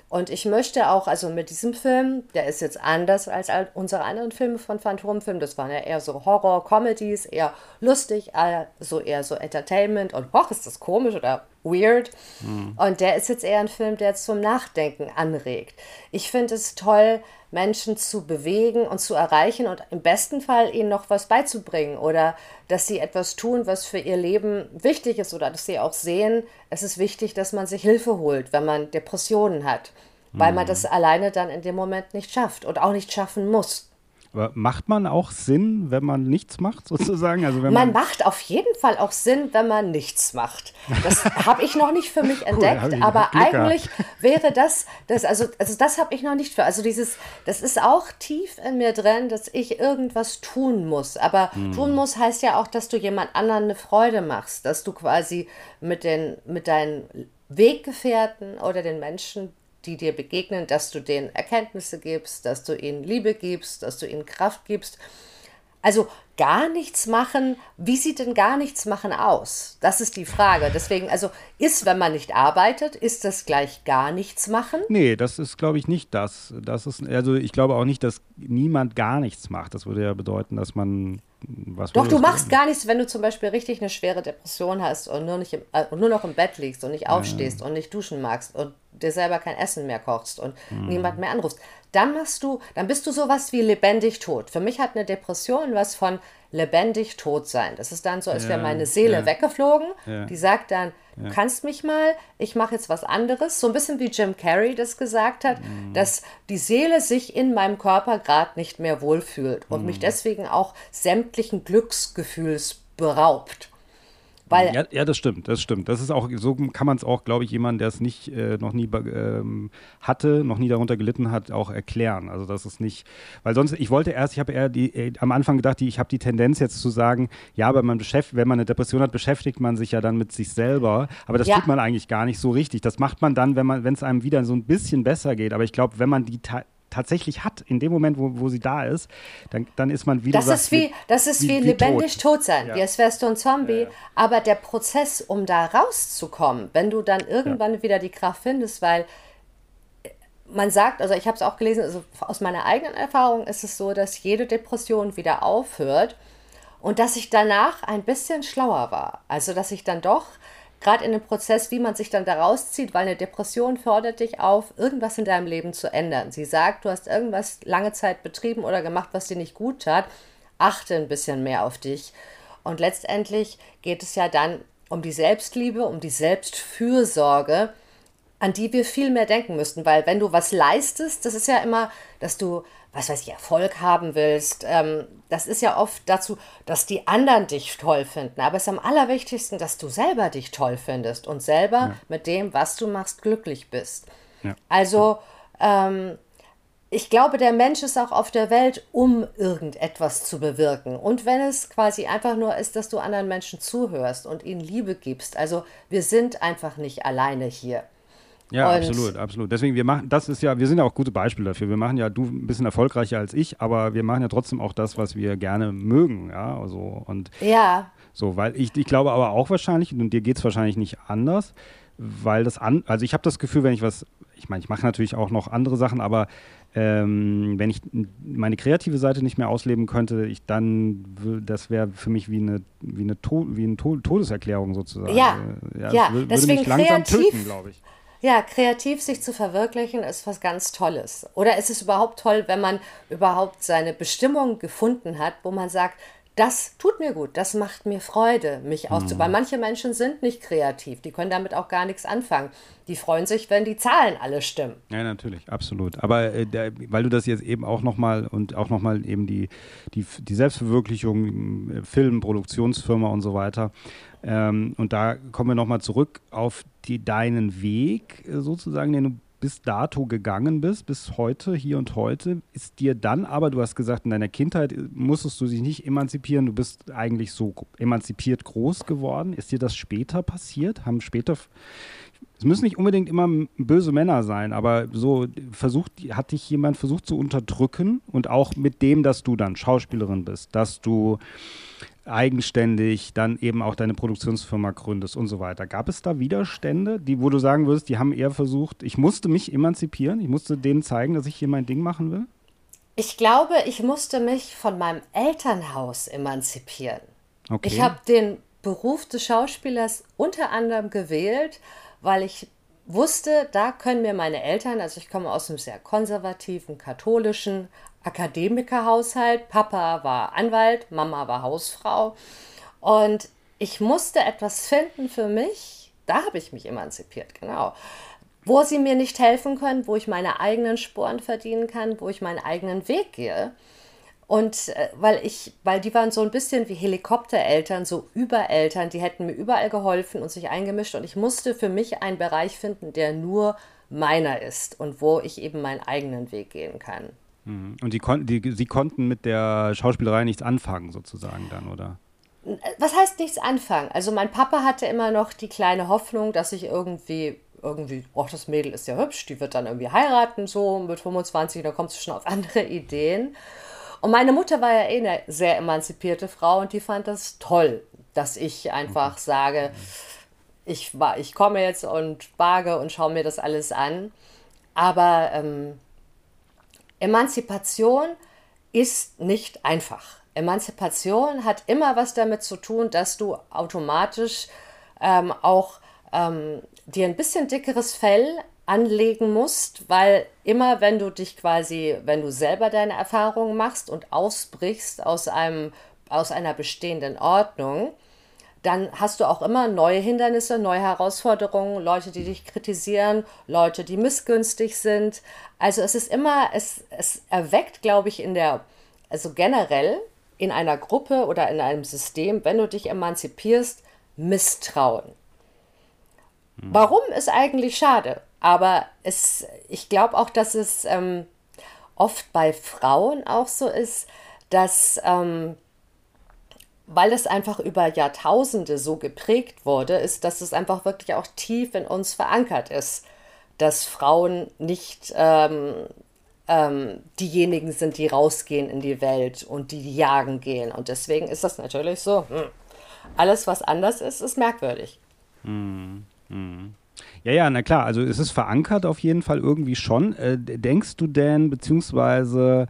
Und ich möchte auch, also mit diesem Film, der ist jetzt anders als unsere anderen Filme von Phantomfilm. Das waren ja eher so Horror-Comedies, eher lustig, also eher so Entertainment und hoch, ist das komisch oder weird. Mhm. Und der ist jetzt eher ein Film, der zum Nachdenken anregt. Ich finde es toll, Menschen zu bewegen und zu erreichen und im besten Fall ihnen noch was beizubringen oder dass sie etwas tun, was für ihr Leben wichtig ist oder dass sie auch sehen, es ist wichtig, dass man sich Hilfe holt, wenn man Depressionen hat, weil mhm. man das alleine dann in dem Moment nicht schafft und auch nicht schaffen muss. Aber macht man auch Sinn, wenn man nichts macht, sozusagen? Also wenn man, man macht auf jeden Fall auch Sinn, wenn man nichts macht. Das habe ich noch nicht für mich entdeckt, cool, aber eigentlich wäre das, das also, also das habe ich noch nicht für. Also dieses, das ist auch tief in mir drin, dass ich irgendwas tun muss. Aber hm. tun muss heißt ja auch, dass du jemand anderen eine Freude machst, dass du quasi mit, den, mit deinen Weggefährten oder den Menschen, die dir begegnen, dass du denen Erkenntnisse gibst, dass du ihnen Liebe gibst, dass du ihnen Kraft gibst. Also gar nichts machen, wie sieht denn gar nichts machen aus? Das ist die Frage. Deswegen, also ist, wenn man nicht arbeitet, ist das gleich gar nichts machen? Nee, das ist, glaube ich, nicht das. Das ist, also ich glaube auch nicht, dass niemand gar nichts macht. Das würde ja bedeuten, dass man was Doch, du machst gar nichts, wenn du zum Beispiel richtig eine schwere Depression hast und nur, nicht im, äh, nur noch im Bett liegst und nicht aufstehst ja. und nicht duschen magst und dir selber kein Essen mehr kochst und mhm. niemand mehr anrufst. Dann machst du, dann bist du sowas wie lebendig tot. Für mich hat eine Depression was von lebendig tot sein. Das ist dann so, als wäre meine Seele ja. weggeflogen. Ja. Die sagt dann, du kannst mich mal, ich mache jetzt was anderes. So ein bisschen wie Jim Carrey das gesagt hat, mhm. dass die Seele sich in meinem Körper gerade nicht mehr wohlfühlt und mhm. mich deswegen auch sämtlichen Glücksgefühls beraubt. Weil ja, ja, das stimmt, das stimmt. Das ist auch, so kann man es auch, glaube ich, jemand, der es nicht äh, noch nie ähm, hatte, noch nie darunter gelitten hat, auch erklären. Also das ist nicht, weil sonst, ich wollte erst, ich habe eher die, äh, am Anfang gedacht, die, ich habe die Tendenz jetzt zu sagen, ja, aber man beschäftigt, wenn man eine Depression hat, beschäftigt man sich ja dann mit sich selber. Aber das ja. tut man eigentlich gar nicht so richtig. Das macht man dann, wenn man, wenn es einem wieder so ein bisschen besser geht. Aber ich glaube, wenn man die tatsächlich hat, in dem Moment, wo, wo sie da ist, dann, dann ist man wieder. Das ist wie, das ist wie, wie lebendig tot, tot sein, ja. wie als wärst du ein Zombie. Ja, ja. Aber der Prozess, um da rauszukommen, wenn du dann irgendwann wieder die Kraft findest, weil man sagt, also ich habe es auch gelesen, also aus meiner eigenen Erfahrung ist es so, dass jede Depression wieder aufhört und dass ich danach ein bisschen schlauer war. Also dass ich dann doch gerade in dem Prozess, wie man sich dann da rauszieht, weil eine Depression fordert dich auf, irgendwas in deinem Leben zu ändern. Sie sagt, du hast irgendwas lange Zeit betrieben oder gemacht, was dir nicht gut tat. Achte ein bisschen mehr auf dich. Und letztendlich geht es ja dann um die Selbstliebe, um die Selbstfürsorge, an die wir viel mehr denken müssten, weil wenn du was leistest, das ist ja immer, dass du was weiß ich, Erfolg haben willst, ähm, das ist ja oft dazu, dass die anderen dich toll finden. Aber es ist am allerwichtigsten, dass du selber dich toll findest und selber ja. mit dem, was du machst, glücklich bist. Ja. Also, ähm, ich glaube, der Mensch ist auch auf der Welt, um irgendetwas zu bewirken. Und wenn es quasi einfach nur ist, dass du anderen Menschen zuhörst und ihnen Liebe gibst. Also, wir sind einfach nicht alleine hier. Ja, und absolut, absolut. Deswegen, wir machen, das ist ja, wir sind ja auch gute Beispiele dafür. Wir machen ja, du ein bisschen erfolgreicher als ich, aber wir machen ja trotzdem auch das, was wir gerne mögen, ja, also und ja. so, weil ich, ich glaube aber auch wahrscheinlich, und dir geht es wahrscheinlich nicht anders, weil das an, also ich habe das Gefühl, wenn ich was, ich meine, ich mache natürlich auch noch andere Sachen, aber ähm, wenn ich meine kreative Seite nicht mehr ausleben könnte, ich dann, das wäre für mich wie eine, wie eine, to wie eine to Todeserklärung sozusagen. Ja, ja, ja. würde deswegen mich langsam kreativ, töten, glaube ich. Ja, kreativ sich zu verwirklichen ist was ganz Tolles. Oder ist es überhaupt toll, wenn man überhaupt seine Bestimmung gefunden hat, wo man sagt, das tut mir gut, das macht mir Freude, mich auszubauen. Mhm. Manche Menschen sind nicht kreativ, die können damit auch gar nichts anfangen. Die freuen sich, wenn die Zahlen alle stimmen. Ja, natürlich, absolut. Aber äh, der, weil du das jetzt eben auch nochmal und auch nochmal eben die, die, die Selbstverwirklichung, äh, Film, Produktionsfirma und so weiter. Ähm, und da kommen wir nochmal zurück auf die, deinen Weg äh, sozusagen, den du bis dato gegangen bist, bis heute, hier und heute, ist dir dann aber, du hast gesagt, in deiner Kindheit musstest du dich nicht emanzipieren, du bist eigentlich so emanzipiert groß geworden. Ist dir das später passiert? Haben später, es müssen nicht unbedingt immer böse Männer sein, aber so versucht, hat dich jemand versucht zu unterdrücken und auch mit dem, dass du dann Schauspielerin bist, dass du eigenständig dann eben auch deine Produktionsfirma gründest und so weiter. Gab es da Widerstände, die, wo du sagen würdest, die haben eher versucht, ich musste mich emanzipieren, ich musste denen zeigen, dass ich hier mein Ding machen will? Ich glaube, ich musste mich von meinem Elternhaus emanzipieren. Okay. Ich habe den Beruf des Schauspielers unter anderem gewählt, weil ich wusste, da können mir meine Eltern, also ich komme aus einem sehr konservativen, katholischen, Akademikerhaushalt. Papa war Anwalt, Mama war Hausfrau. Und ich musste etwas finden für mich. Da habe ich mich emanzipiert, genau. Wo sie mir nicht helfen können, wo ich meine eigenen Sporen verdienen kann, wo ich meinen eigenen Weg gehe. Und äh, weil ich, weil die waren so ein bisschen wie Helikoptereltern, so Übereltern, die hätten mir überall geholfen und sich eingemischt. Und ich musste für mich einen Bereich finden, der nur meiner ist und wo ich eben meinen eigenen Weg gehen kann. Mhm. Und die, kon die, sie konnten mit der Schauspielerei nichts anfangen, sozusagen dann, oder? Was heißt nichts anfangen? Also mein Papa hatte immer noch die kleine Hoffnung, dass ich irgendwie, irgendwie, oh, das Mädel ist ja hübsch, die wird dann irgendwie heiraten, so mit 25, da kommt sie schon auf andere Ideen. Und meine Mutter war ja eh eine sehr emanzipierte Frau und die fand das toll, dass ich einfach okay. sage, ich, ich komme jetzt und wage und schaue mir das alles an. Aber ähm, Emanzipation ist nicht einfach. Emanzipation hat immer was damit zu tun, dass du automatisch ähm, auch ähm, dir ein bisschen dickeres Fell anlegen musst, weil immer wenn du dich quasi, wenn du selber deine Erfahrungen machst und ausbrichst aus einem aus einer bestehenden Ordnung, dann hast du auch immer neue Hindernisse, neue Herausforderungen, Leute, die dich kritisieren, Leute, die missgünstig sind. Also es ist immer, es, es erweckt, glaube ich, in der, also generell in einer Gruppe oder in einem System, wenn du dich emanzipierst, Misstrauen. Hm. Warum ist eigentlich schade? Aber es, ich glaube auch, dass es ähm, oft bei Frauen auch so ist, dass ähm, weil es einfach über Jahrtausende so geprägt wurde, ist, dass es einfach wirklich auch tief in uns verankert ist, dass Frauen nicht ähm, ähm, diejenigen sind, die rausgehen in die Welt und die jagen gehen. Und deswegen ist das natürlich so, hm, alles, was anders ist, ist merkwürdig. Hm, hm. Ja, ja, na klar, also es ist verankert auf jeden Fall irgendwie schon. Äh, denkst du denn, beziehungsweise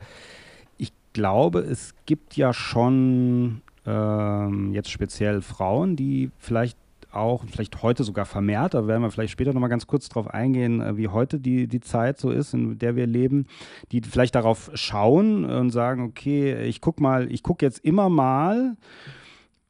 ich glaube, es gibt ja schon ähm, jetzt speziell Frauen, die vielleicht auch, vielleicht heute sogar vermehrt, da werden wir vielleicht später nochmal ganz kurz drauf eingehen, äh, wie heute die, die Zeit so ist, in der wir leben, die vielleicht darauf schauen und sagen, okay, ich guck mal, ich gucke jetzt immer mal,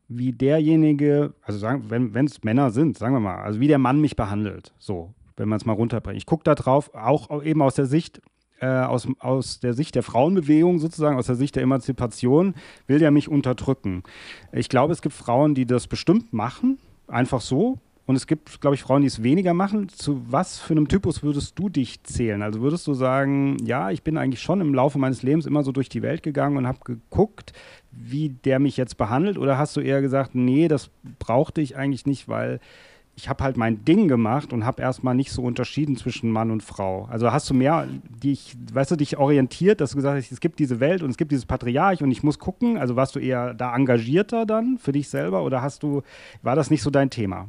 wie derjenige, also sagen, wenn es Männer sind, sagen wir mal, also wie der Mann mich behandelt, so, wenn man es mal runterbringt. Ich gucke da drauf, auch eben aus der Sicht äh, aus, aus der Sicht der Frauenbewegung sozusagen, aus der Sicht der Emanzipation, will der mich unterdrücken. Ich glaube, es gibt Frauen, die das bestimmt machen, einfach so. Und es gibt, glaube ich, Frauen, die es weniger machen. Zu was für einem Typus würdest du dich zählen? Also würdest du sagen, ja, ich bin eigentlich schon im Laufe meines Lebens immer so durch die Welt gegangen und habe geguckt, wie der mich jetzt behandelt? Oder hast du eher gesagt, nee, das brauchte ich eigentlich nicht, weil ich habe halt mein Ding gemacht und habe erstmal nicht so unterschieden zwischen Mann und Frau. Also hast du mehr, dich, weißt du, dich orientiert, dass du gesagt hast, es gibt diese Welt und es gibt dieses Patriarch und ich muss gucken. Also warst du eher da engagierter dann für dich selber oder hast du, war das nicht so dein Thema?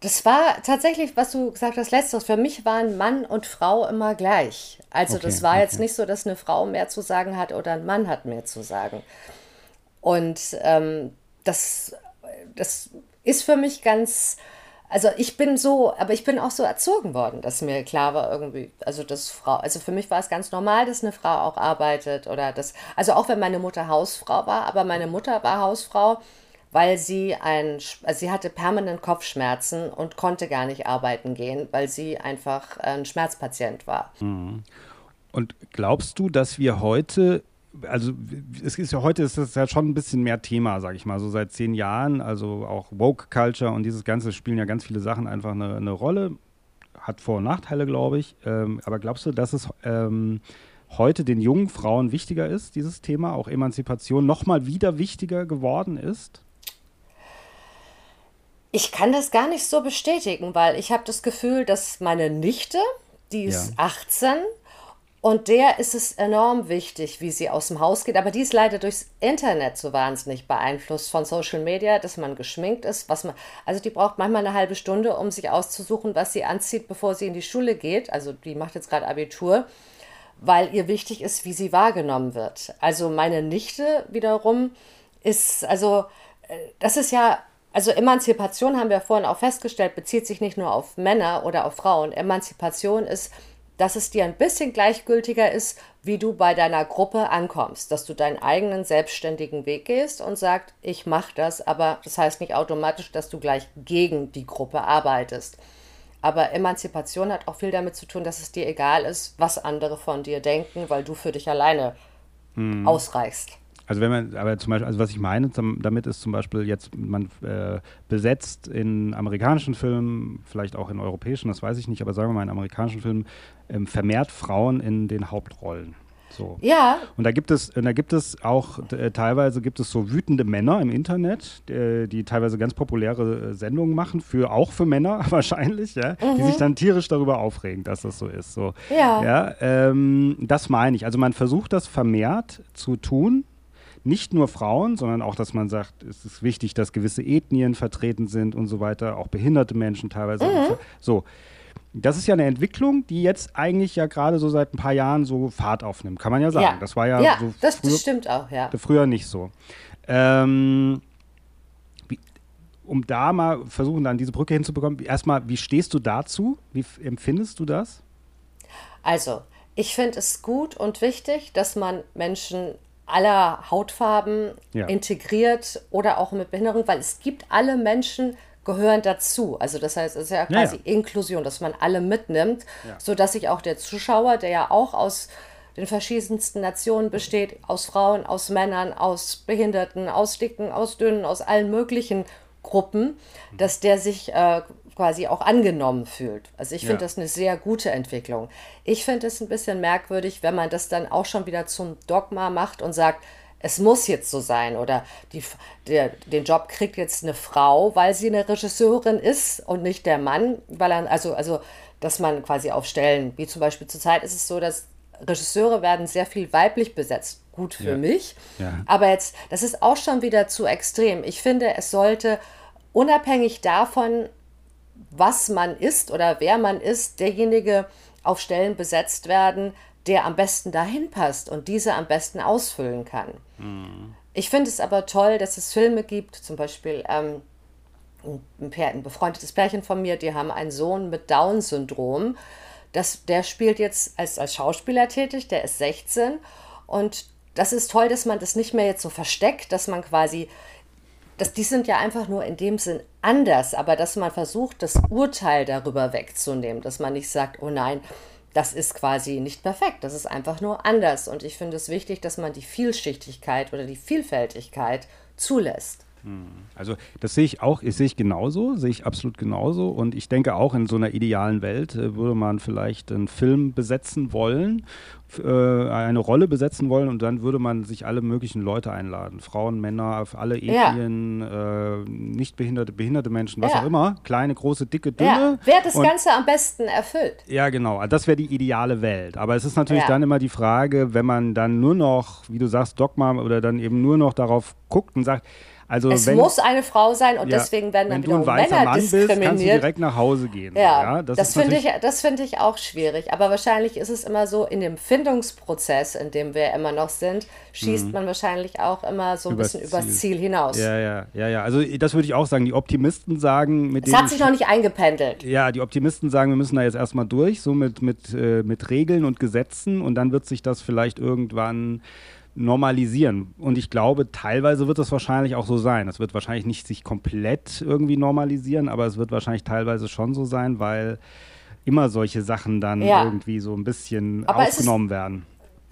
Das war tatsächlich, was du gesagt hast, letztes. Für mich waren Mann und Frau immer gleich. Also okay, das war okay. jetzt nicht so, dass eine Frau mehr zu sagen hat oder ein Mann hat mehr zu sagen. Und ähm, das, das ist für mich ganz also ich bin so, aber ich bin auch so erzogen worden, dass mir klar war irgendwie, also dass Frau, also für mich war es ganz normal, dass eine Frau auch arbeitet oder das, also auch wenn meine Mutter Hausfrau war, aber meine Mutter war Hausfrau, weil sie ein, also sie hatte permanent Kopfschmerzen und konnte gar nicht arbeiten gehen, weil sie einfach ein Schmerzpatient war. Mhm. Und glaubst du, dass wir heute also es ist ja heute ist das ja schon ein bisschen mehr Thema, sage ich mal, so seit zehn Jahren. Also auch Woke Culture und dieses Ganze spielen ja ganz viele Sachen einfach eine, eine Rolle. Hat Vor- und Nachteile, glaube ich. Ähm, aber glaubst du, dass es ähm, heute den jungen Frauen wichtiger ist, dieses Thema, auch Emanzipation nochmal wieder wichtiger geworden ist? Ich kann das gar nicht so bestätigen, weil ich habe das Gefühl, dass meine Nichte, die ist ja. 18, und der ist es enorm wichtig, wie sie aus dem Haus geht. Aber die ist leider durchs Internet so wahnsinnig beeinflusst von Social Media, dass man geschminkt ist. Was man, also die braucht manchmal eine halbe Stunde, um sich auszusuchen, was sie anzieht, bevor sie in die Schule geht. Also die macht jetzt gerade Abitur, weil ihr wichtig ist, wie sie wahrgenommen wird. Also meine Nichte wiederum ist, also äh, das ist ja also Emanzipation haben wir vorhin auch festgestellt, bezieht sich nicht nur auf Männer oder auf Frauen. Emanzipation ist dass es dir ein bisschen gleichgültiger ist, wie du bei deiner Gruppe ankommst, dass du deinen eigenen selbstständigen Weg gehst und sagst, ich mache das, aber das heißt nicht automatisch, dass du gleich gegen die Gruppe arbeitest. Aber Emanzipation hat auch viel damit zu tun, dass es dir egal ist, was andere von dir denken, weil du für dich alleine hm. ausreichst. Also wenn man, aber zum Beispiel, also was ich meine damit ist zum Beispiel jetzt, man äh, besetzt in amerikanischen Filmen, vielleicht auch in europäischen, das weiß ich nicht, aber sagen wir mal in amerikanischen Filmen, ähm, vermehrt Frauen in den Hauptrollen. So. Ja. Und da gibt es, da gibt es auch äh, teilweise gibt es so wütende Männer im Internet, die, die teilweise ganz populäre äh, Sendungen machen, für auch für Männer wahrscheinlich, ja, mhm. die sich dann tierisch darüber aufregen, dass das so ist. So. Ja. ja ähm, das meine ich. Also man versucht das vermehrt zu tun, nicht nur Frauen, sondern auch, dass man sagt, es ist wichtig, dass gewisse Ethnien vertreten sind und so weiter, auch behinderte Menschen teilweise. Mhm. So. Das ist ja eine Entwicklung, die jetzt eigentlich ja gerade so seit ein paar Jahren so Fahrt aufnimmt, kann man ja sagen. Ja. Das war ja, ja so das, früher, das stimmt auch, ja. Früher nicht so. Ähm, wie, um da mal versuchen, dann diese Brücke hinzubekommen, erstmal, wie stehst du dazu? Wie empfindest du das? Also, ich finde es gut und wichtig, dass man Menschen aller Hautfarben ja. integriert oder auch mit Behinderung, weil es gibt alle Menschen gehören dazu. Also das heißt, es ist ja quasi ja. Inklusion, dass man alle mitnimmt, ja. sodass sich auch der Zuschauer, der ja auch aus den verschiedensten Nationen besteht, aus Frauen, aus Männern, aus Behinderten, aus Dicken, aus Dünnen, aus allen möglichen Gruppen, dass der sich äh, quasi auch angenommen fühlt. Also ich finde ja. das eine sehr gute Entwicklung. Ich finde es ein bisschen merkwürdig, wenn man das dann auch schon wieder zum Dogma macht und sagt, es muss jetzt so sein oder die, der, den Job kriegt jetzt eine Frau, weil sie eine Regisseurin ist und nicht der Mann, weil er, also, also, dass man quasi auf Stellen, wie zum Beispiel zurzeit ist es so, dass Regisseure werden sehr viel weiblich besetzt. Gut für ja. mich. Ja. Aber jetzt, das ist auch schon wieder zu extrem. Ich finde, es sollte unabhängig davon, was man ist oder wer man ist, derjenige auf Stellen besetzt werden, der am besten dahin passt und diese am besten ausfüllen kann. Mhm. Ich finde es aber toll, dass es Filme gibt, zum Beispiel ähm, ein, ein, befreundetes Pärchen von mir, die haben einen Sohn mit Down-Syndrom. der spielt jetzt als, als Schauspieler tätig, der ist 16 und das ist toll, dass man das nicht mehr jetzt so versteckt, dass man quasi das, die sind ja einfach nur in dem Sinn anders, aber dass man versucht, das Urteil darüber wegzunehmen, dass man nicht sagt, oh nein, das ist quasi nicht perfekt, das ist einfach nur anders. Und ich finde es wichtig, dass man die Vielschichtigkeit oder die Vielfältigkeit zulässt. Hm. Also das sehe ich auch, das sehe ich genauso, sehe ich absolut genauso. Und ich denke auch in so einer idealen Welt äh, würde man vielleicht einen Film besetzen wollen, äh, eine Rolle besetzen wollen und dann würde man sich alle möglichen Leute einladen. Frauen, Männer, alle Ethnien, ja. äh, nicht behinderte, behinderte Menschen, was ja. auch immer. Kleine, große, dicke, dünne. Ja. Wer das und, Ganze am besten erfüllt. Ja, genau. Das wäre die ideale Welt. Aber es ist natürlich dann immer die Frage, wenn man dann nur noch, wie du sagst, Dogma oder dann eben nur noch darauf guckt und sagt, Also es wenn, muss eine Frau sein und ja, deswegen werden dann wieder Männer Mann diskriminiert. Bist, kannst du direkt nach Hause gehen. Ja, ja das, das finde ich, find ich auch schwierig. Aber wahrscheinlich ist es immer so, in dem Findungsprozess, in dem wir immer noch sind, schießt mhm. man wahrscheinlich auch immer so ein übers bisschen Ziel. übers Ziel hinaus. Ja, ja, ja, ja. Also das würde ich auch sagen. Die Optimisten sagen, mit Es hat sich noch nicht eingependelt. Ja, die Optimisten sagen, wir müssen da jetzt erstmal durch, so mit, mit, äh, mit Regeln und Gesetzen und dann wird sich das vielleicht irgendwann normalisieren. Und ich glaube, teilweise wird das wahrscheinlich auch so sein. Es wird wahrscheinlich nicht sich komplett irgendwie normalisieren, aber es wird wahrscheinlich teilweise schon so sein, weil immer solche Sachen dann ja. irgendwie so ein bisschen aber aufgenommen werden.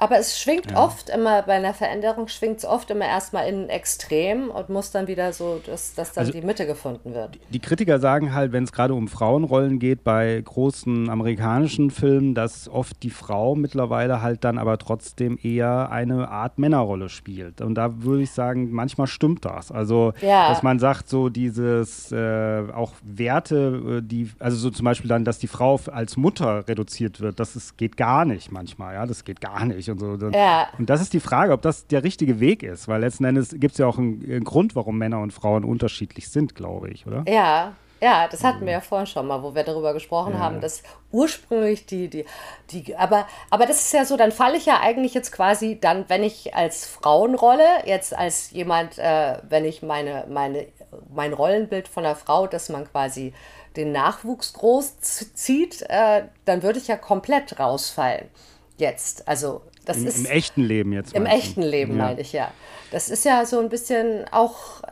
Aber es schwingt ja. oft immer, bei einer Veränderung schwingt es oft immer erstmal in Extrem und muss dann wieder so, dass, dass dann also, die Mitte gefunden wird. Die Kritiker sagen halt, wenn es gerade um Frauenrollen geht, bei großen amerikanischen Filmen, dass oft die Frau mittlerweile halt dann aber trotzdem eher eine Art Männerrolle spielt. Und da würde ich sagen, manchmal stimmt das. Also, ja. dass man sagt, so dieses äh, auch Werte, äh, die, also so zum Beispiel dann, dass die Frau als Mutter reduziert wird, das ist, geht gar nicht manchmal, ja, das geht gar nicht und so. Ja. Und das ist die Frage, ob das der richtige Weg ist, weil letzten Endes gibt es ja auch einen, einen, Grund, warum Männer und Frauen unterschiedlich sind, glaube ich, oder? Ja. Ja, das hatten wir ja vorhin schon mal, wo wir darüber gesprochen ja. haben, dass ursprünglich die, die, die, aber, aber das ist ja so, dann falle ich ja eigentlich jetzt quasi dann, wenn ich als Frauenrolle, jetzt als jemand, äh, wenn ich meine, meine, mein Rollenbild von einer Frau, dass man quasi den Nachwuchs groß zieht, äh, dann würde ich ja komplett rausfallen. Jetzt, also das Im, ist. Im echten Leben jetzt. Im echten Leben, ja. meine ich, ja. Das ist ja so ein bisschen auch,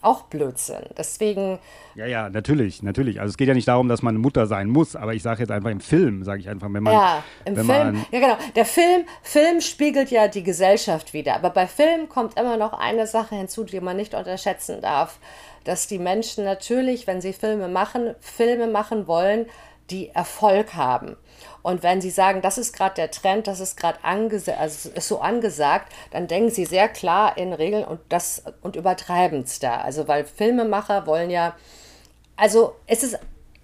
auch Blödsinn. Deswegen. Ja, ja, natürlich, natürlich. Also es geht ja nicht darum, dass man eine Mutter sein muss, aber ich sage jetzt einfach im Film, sage ich einfach, wenn man. Ja, im Film. Man, ja, genau. Der Film, Film spiegelt ja die Gesellschaft wieder. Aber bei Film kommt immer noch eine Sache hinzu, die man nicht unterschätzen darf. Dass die Menschen natürlich, wenn sie Filme machen, Filme machen wollen, die Erfolg haben. Und wenn Sie sagen, das ist gerade der Trend, das ist gerade angesa also ist so angesagt, dann denken Sie sehr klar in Regeln und das und übertreiben es da. Also weil Filmemacher wollen ja, also es ist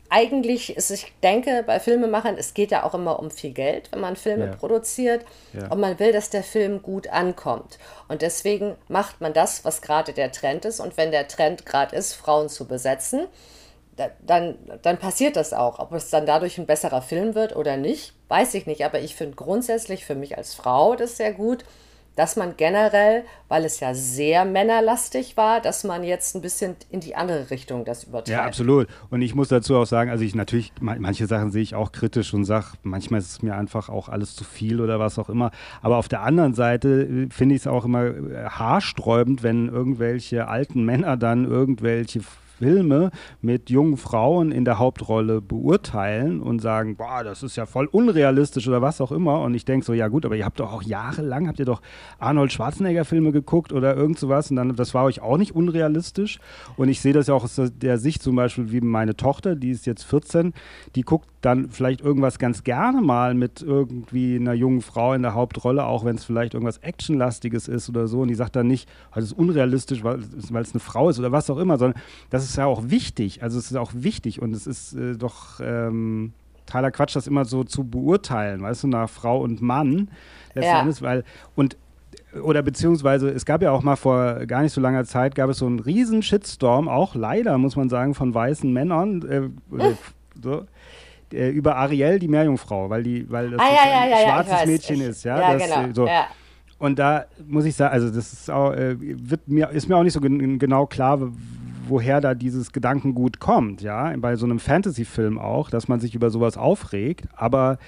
eigentlich ist, ich denke, bei Filmemachern, es geht ja auch immer um viel Geld, wenn man Filme ja. produziert. Ja. Und man will, dass der Film gut ankommt. Und deswegen macht man das, was gerade der Trend ist. Und wenn der Trend gerade ist, Frauen zu besetzen, dann, dann passiert das auch. Ob es dann dadurch ein besserer Film wird oder nicht, weiß ich nicht. Aber ich finde grundsätzlich für mich als Frau das sehr gut, dass man generell, weil es ja sehr männerlastig war, dass man jetzt ein bisschen in die andere Richtung das übertreibt. Ja, absolut. Und ich muss dazu auch sagen, also ich natürlich, manche Sachen sehe ich auch kritisch und sage, manchmal ist es mir einfach auch alles zu viel oder was auch immer. Aber auf der anderen Seite äh, finde ich es auch immer äh, haarsträubend, wenn irgendwelche alten Männer dann irgendwelche Filme mit jungen Frauen in der Hauptrolle beurteilen und sagen, boah, das ist ja voll unrealistisch oder was auch immer. Und ich denke so, ja gut, aber ihr habt doch auch jahrelang, habt ihr doch Arnold Schwarzenegger-Filme geguckt oder irgend sowas und dann, das war euch auch nicht unrealistisch. Und ich sehe das ja auch aus der Sicht zum Beispiel wie meine Tochter, die ist jetzt 14, die guckt dann vielleicht irgendwas ganz gerne mal mit irgendwie einer jungen Frau in der Hauptrolle, auch wenn es vielleicht irgendwas Actionlastiges ist oder so. Und die sagt dann nicht, oh, das ist unrealistisch, weil es eine Frau ist oder was auch immer, sondern das ist ja auch wichtig. Also es ist auch wichtig und es ist äh, doch ähm, totaler Quatsch, das immer so zu beurteilen, weißt du, nach Frau und Mann. Ja. Endes, weil, und oder beziehungsweise es gab ja auch mal vor gar nicht so langer Zeit gab es so einen riesen Shitstorm, auch leider muss man sagen, von weißen Männern, äh, äh, so, äh, über Ariel, die Meerjungfrau, weil, die, weil das ah, ja, ja, ein schwarzes Mädchen ich, ist. Ja, ja das, genau. So. Und da muss ich sagen, also das ist, auch, äh, wird mir, ist mir auch nicht so gen genau klar, woher da dieses Gedankengut kommt, ja, bei so einem Fantasy-Film auch, dass man sich über sowas aufregt. Aber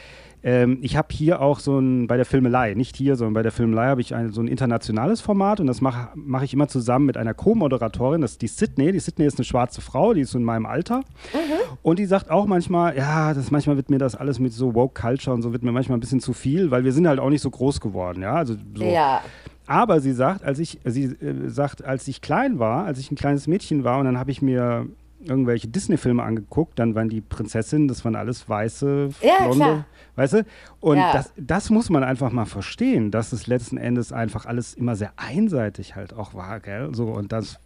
ähm, ich habe hier auch so ein, bei der Filmelei, nicht hier, sondern bei der Filmelei habe ich ein, so ein internationales Format und das mache mach ich immer zusammen mit einer Co-Moderatorin, das ist die Sydney. Die Sydney ist eine schwarze Frau, die ist so in meinem Alter. Mhm. Und die sagt auch manchmal, ja, das manchmal wird mir das alles mit so Woke Culture und so wird mir manchmal ein bisschen zu viel, weil wir sind halt auch nicht so groß geworden, ja. Also so. Ja. Aber sie sagt, als ich, sie äh, sagt, als ich klein war, als ich ein kleines Mädchen war und dann habe ich mir irgendwelche Disney-Filme angeguckt, dann waren die Prinzessinnen, das waren alles weiße, ja, blonde, klar. weißt du? Und ja. das, das muss man einfach mal verstehen, dass es letzten Endes einfach alles immer sehr einseitig halt auch war, gell? So, und das,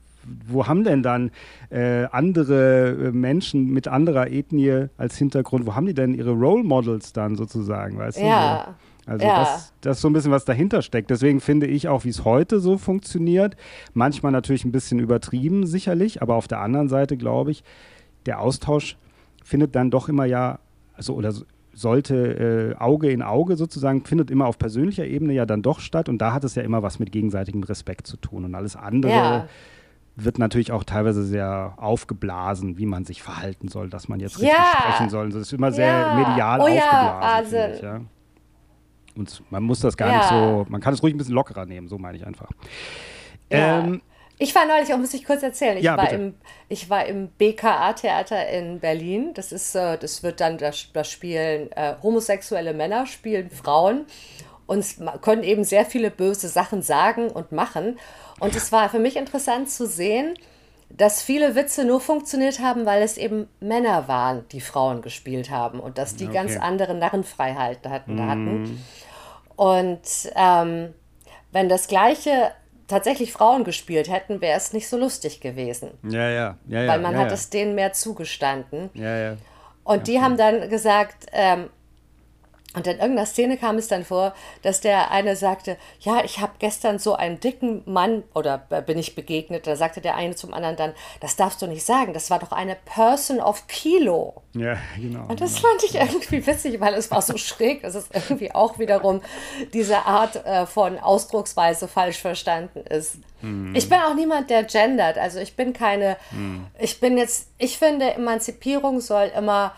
wo haben denn dann äh, andere äh, Menschen mit anderer Ethnie als Hintergrund, wo haben die denn ihre Role Models dann sozusagen, weißt ja. du? Also ja. das, das ist so ein bisschen, was dahinter steckt. Deswegen finde ich auch, wie es heute so funktioniert, manchmal natürlich ein bisschen übertrieben sicherlich, aber auf der anderen Seite glaube ich, der Austausch findet dann doch immer ja, also oder sollte äh, Auge in Auge sozusagen, findet immer auf persönlicher Ebene ja dann doch statt und da hat es ja immer was mit gegenseitigem Respekt zu tun und alles andere. Ja wird natürlich auch teilweise sehr aufgeblasen, wie man sich verhalten soll, dass man jetzt richtig ja. sprechen soll. Das ist immer sehr ja. medial oh, aufgeblasen. Ja, ich, ja. Und man muss das gar nicht so, man kann es ruhig ein bisschen lockerer nehmen, so meine ich einfach. Ähm, ich war neulich, auch muss ich kurz erzählen, ich, ja, war, im, ich war im BKA-Theater in Berlin. Das ist, äh, das wird dann, das, das spielen äh, homosexuelle Männer, spielen Frauen und können eben sehr viele böse Sachen sagen und machen. Und es war für mich interessant zu sehen, dass viele Witze nur funktioniert haben, weil es eben Männer waren, die Frauen gespielt haben und dass die okay. ganz andere Narrenfreiheiten hatten. Mm. hatten. Und ähm, wenn das gleiche tatsächlich Frauen gespielt hätten, wäre es nicht so lustig gewesen. Ja, ja, ja. ja weil man ja, hat ja. es denen mehr zugestanden. Ja, ja. Und die haben dann gesagt, ähm, und in irgendeiner Szene kam es dann vor, dass der eine sagte, ja, ich habe gestern so einen dicken Mann oder bin ich begegnet. Da sagte der eine zum anderen dann, das darfst du nicht sagen, das war doch eine Person of Kilo. Ja, genau. Und das genau. fand ich irgendwie witzig, weil es war so schräg, dass es irgendwie auch wiederum diese Art äh, von Ausdrucksweise falsch verstanden ist. Hm. Ich bin auch niemand, der gendert. Also ich bin keine, hm. ich bin jetzt, ich finde, Emanzipierung soll immer,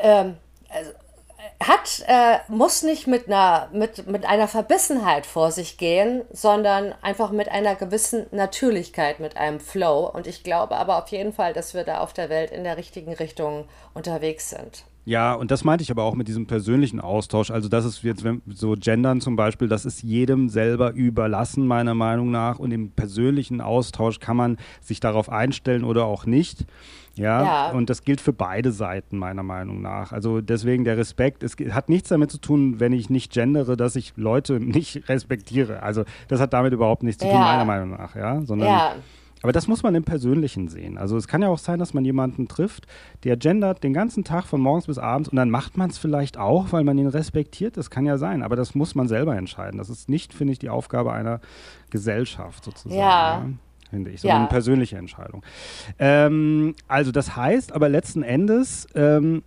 ähm, also, hat, äh, muss nicht mit einer, mit, mit einer Verbissenheit vor sich gehen, sondern einfach mit einer gewissen Natürlichkeit, mit einem Flow. Und ich glaube aber auf jeden Fall, dass wir da auf der Welt in der richtigen Richtung unterwegs sind. Ja, und das meinte ich aber auch mit diesem persönlichen Austausch. Also, das ist jetzt so Gendern zum Beispiel, das ist jedem selber überlassen, meiner Meinung nach. Und im persönlichen Austausch kann man sich darauf einstellen oder auch nicht. Ja, ja, und das gilt für beide Seiten meiner Meinung nach. Also deswegen der Respekt, es hat nichts damit zu tun, wenn ich nicht gendere, dass ich Leute nicht respektiere. Also das hat damit überhaupt nichts zu tun, meiner Meinung nach, ja. Sondern, ja. Aber das muss man im Persönlichen sehen. Also es kann ja auch sein, dass man jemanden trifft, der gendert den ganzen Tag von morgens bis abends und dann macht man es vielleicht auch, weil man ihn respektiert. Das kann ja sein, aber das muss man selber entscheiden. Das ist nicht, finde ich, die Aufgabe einer Gesellschaft sozusagen. Ja. ja finde ich, sondern ja. eine persönliche Entscheidung. Ähm, also das heißt aber letzten Endes, ähm,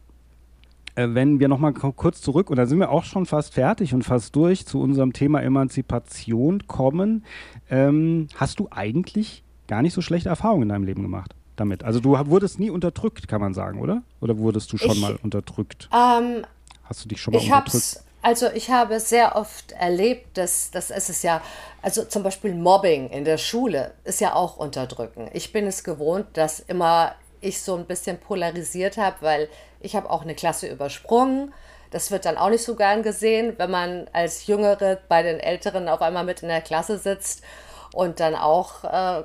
äh, wenn wir nochmal kurz zurück, und da sind wir auch schon fast fertig und fast durch, zu unserem Thema Emanzipation kommen, ähm, hast du eigentlich gar nicht so schlechte Erfahrungen in deinem Leben gemacht damit? Also du wurdest nie unterdrückt, kann man sagen, oder? Oder wurdest du schon ich, mal unterdrückt? Ähm, hast du dich schon mal ich unterdrückt? Also ich habe sehr oft erlebt, dass, dass es ist ja, also zum Beispiel Mobbing in der Schule ist ja auch unterdrücken. Ich bin es gewohnt, dass immer ich so ein bisschen polarisiert habe, weil ich habe auch eine Klasse übersprungen. Das wird dann auch nicht so gern gesehen, wenn man als Jüngere bei den Älteren auf einmal mit in der Klasse sitzt und dann auch äh,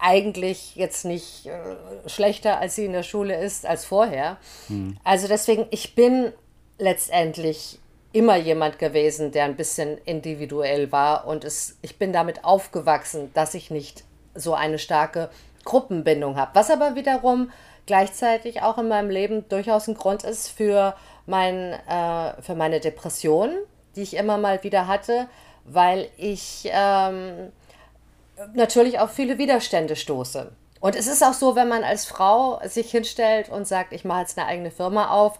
eigentlich jetzt nicht äh, schlechter als sie in der Schule ist als vorher. Hm. Also deswegen, ich bin letztendlich immer jemand gewesen, der ein bisschen individuell war und es, ich bin damit aufgewachsen, dass ich nicht so eine starke Gruppenbindung habe. Was aber wiederum gleichzeitig auch in meinem Leben durchaus ein Grund ist für, mein, äh, für meine Depression, die ich immer mal wieder hatte, weil ich ähm, natürlich auf viele Widerstände stoße. Und es ist auch so, wenn man als Frau sich hinstellt und sagt, ich mache jetzt eine eigene Firma auf,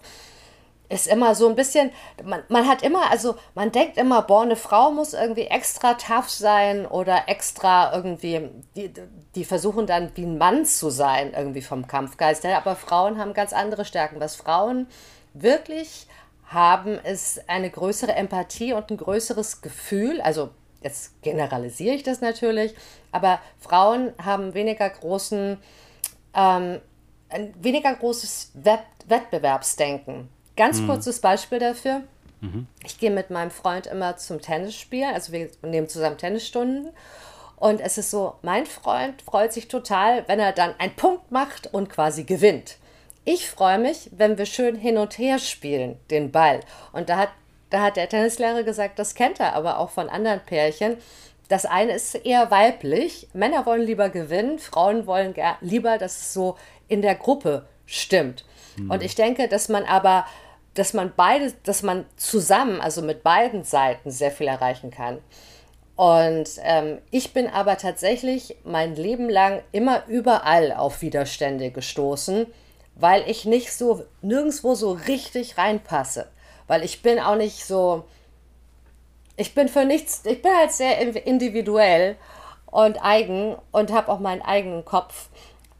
ist immer so ein bisschen, man, man hat immer, also man denkt immer, boah, eine Frau muss irgendwie extra tough sein oder extra irgendwie, die, die versuchen dann wie ein Mann zu sein, irgendwie vom Kampfgeist. Aber Frauen haben ganz andere Stärken. Was Frauen wirklich haben, ist eine größere Empathie und ein größeres Gefühl. Also jetzt generalisiere ich das natürlich, aber Frauen haben weniger großen, ähm, ein weniger großes Wett Wettbewerbsdenken. Ganz mhm. kurzes Beispiel dafür. Mhm. Ich gehe mit meinem Freund immer zum Tennisspielen, also wir nehmen zusammen Tennisstunden. Und es ist so, mein Freund freut sich total, wenn er dann einen Punkt macht und quasi gewinnt. Ich freue mich, wenn wir schön hin und her spielen, den Ball. Und da hat, da hat der Tennislehrer gesagt, das kennt er aber auch von anderen Pärchen. Das eine ist eher weiblich. Männer wollen lieber gewinnen, Frauen wollen lieber, dass es so in der Gruppe stimmt. Mhm. Und ich denke, dass man aber dass man beide, dass man zusammen, also mit beiden Seiten sehr viel erreichen kann. Und ähm, ich bin aber tatsächlich mein Leben lang immer überall auf Widerstände gestoßen, weil ich nicht so nirgendwo so richtig reinpasse. Weil ich bin auch nicht so, ich bin für nichts, ich bin halt sehr individuell und eigen und habe auch meinen eigenen Kopf.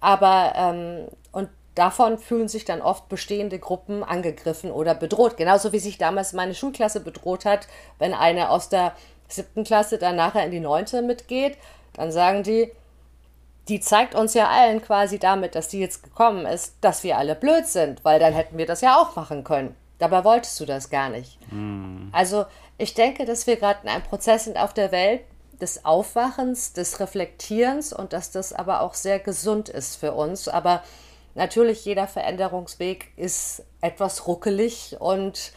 Aber ähm, und davon fühlen sich dann oft bestehende Gruppen angegriffen oder bedroht. Genauso wie sich damals meine Schulklasse bedroht hat, wenn eine aus der siebten Klasse dann nachher in die neunte mitgeht, dann sagen die, die zeigt uns ja allen quasi damit, dass die jetzt gekommen ist, dass wir alle blöd sind, weil dann hätten wir das ja auch machen können. Dabei wolltest du das gar nicht. Mm. Also ich denke, dass wir gerade in einem Prozess sind auf der Welt des Aufwachens, des Reflektierens und dass das aber auch sehr gesund ist für uns. Aber natürlich, jeder Veränderungsweg ist etwas ruckelig und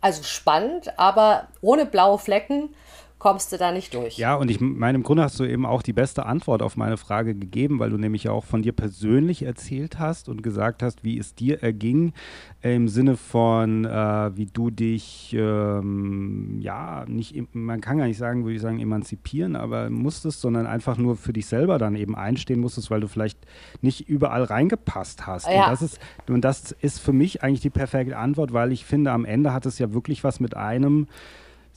also spannend, aber ohne blaue Flecken kommst du da nicht durch. Ja, und ich meine, im Grunde hast du eben auch die beste Antwort auf meine Frage gegeben, weil du nämlich ja auch von dir persönlich erzählt hast und gesagt hast, wie es dir erging, äh, im Sinne von, äh, wie du dich, ähm, ja, nicht, man kann gar nicht sagen, würde ich sagen, emanzipieren, aber musstest, sondern einfach nur für dich selber dann eben einstehen musstest, weil du vielleicht nicht überall reingepasst hast. Ja. Und, das ist, und das ist für mich eigentlich die perfekte Antwort, weil ich finde, am Ende hat es ja wirklich was mit einem,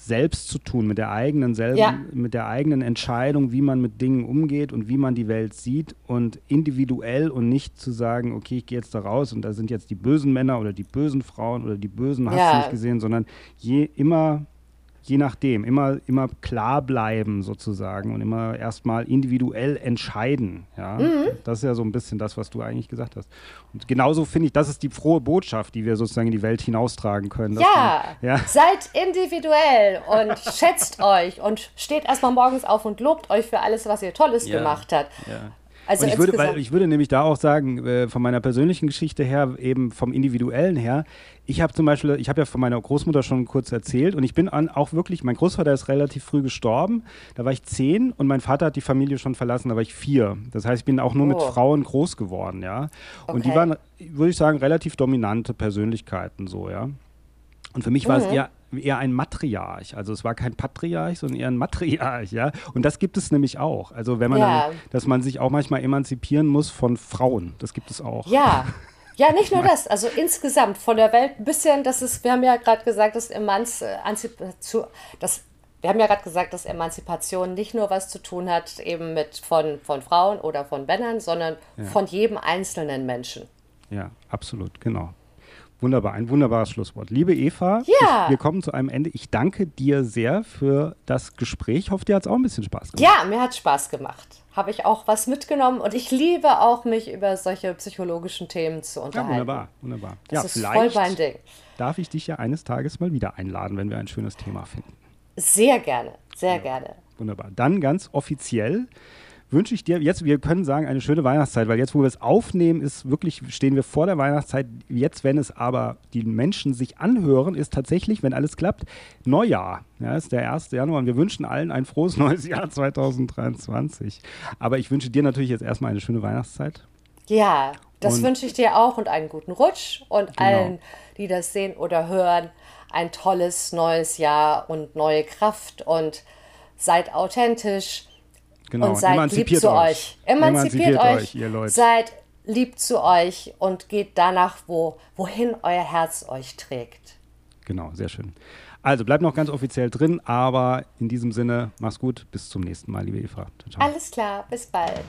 selbst zu tun, mit der eigenen selben, ja. mit der eigenen Entscheidung, wie man mit Dingen umgeht und wie man die Welt sieht und individuell und nicht zu sagen, okay, ich gehe jetzt da raus und da sind jetzt die bösen Männer oder die bösen Frauen oder die bösen, hast ja. du nicht gesehen, sondern je immer je nachdem, immer, immer klar bleiben sozusagen und immer erstmal individuell entscheiden. Ja? Mhm. Das ist ja so ein bisschen das, was du eigentlich gesagt hast. Und genauso finde ich, das ist die frohe Botschaft, die wir sozusagen in die Welt hinaustragen können. Ja, man, ja, seid individuell und schätzt euch und steht erstmal morgens auf und lobt euch für alles, was ihr Tolles ja. gemacht habt. Ja. Also ich würde, weil, ich würde nämlich da auch sagen, äh, von meiner persönlichen Geschichte her, eben vom Individuellen her, ich habe zum Beispiel, ich habe ja von meiner Großmutter schon kurz erzählt und ich bin an, auch wirklich, mein Großvater ist relativ früh gestorben, da war ich zehn und mein Vater hat die Familie schon verlassen, da war ich vier. Das heißt, ich bin auch nur oh. mit Frauen groß geworden, ja. Und okay. die waren, würde ich sagen, relativ dominante Persönlichkeiten so, ja. Und für mich mhm. war es mhm. eher eher ein Matriarch. Also es war kein Patriarch, sondern eher ein Matriarch, ja. Und das gibt es nämlich auch. Also wenn man, ja. dann, dass man sich auch manchmal emanzipieren muss von Frauen, das gibt es auch. Ja. Ja, nicht nur das, also insgesamt von der Welt ein bisschen, das ist, wir haben ja gerade gesagt, dass Emanzipation, das wir haben ja gerade gesagt, dass Emanzipation nicht nur was zu tun hat eben mit von, von Frauen oder von Männern, sondern ja. von jedem einzelnen Menschen. Ja, absolut, genau. Wunderbar, ein wunderbares Schlusswort. Liebe Eva, ja. ich, wir kommen zu einem Ende. Ich danke dir sehr für das Gespräch. Ich hoffe, dir hat es auch ein bisschen Spaß gemacht. Ja, mir hat Spaß gemacht. Habe ich auch was mitgenommen und ich liebe auch, mich über solche psychologischen Themen zu unterhalten. Ja, wunderbar, wunderbar. Das ja, ist voll mein Ding. Darf ich dich ja eines Tages mal wieder einladen, wenn wir ein schönes Thema finden. Sehr gerne, sehr ja. gerne. Wunderbar. Dann ganz offiziell wünsche ich dir jetzt, wir können sagen, eine schöne Weihnachtszeit, weil jetzt, wo wir es aufnehmen, ist wirklich, stehen wir vor der Weihnachtszeit. Jetzt, wenn es aber die Menschen sich anhören, ist tatsächlich, wenn alles klappt, Neujahr. Ja, ist der 1. Januar und wir wünschen allen ein frohes neues Jahr 2023. Aber ich wünsche dir natürlich jetzt erstmal eine schöne Weihnachtszeit. Ja, das und wünsche ich dir auch und einen guten Rutsch und genau. allen, die das sehen oder hören, ein tolles neues Jahr und neue Kraft und seid authentisch Genau, und seid emanzipiert lieb zu euch. euch. Emanzipiert, emanzipiert euch, ihr Leute. Seid lieb zu euch und geht danach, wo, wohin euer Herz euch trägt. Genau, sehr schön. Also bleibt noch ganz offiziell drin, aber in diesem Sinne, mach's gut, bis zum nächsten Mal, liebe Eva. Ciao. Alles klar, bis bald.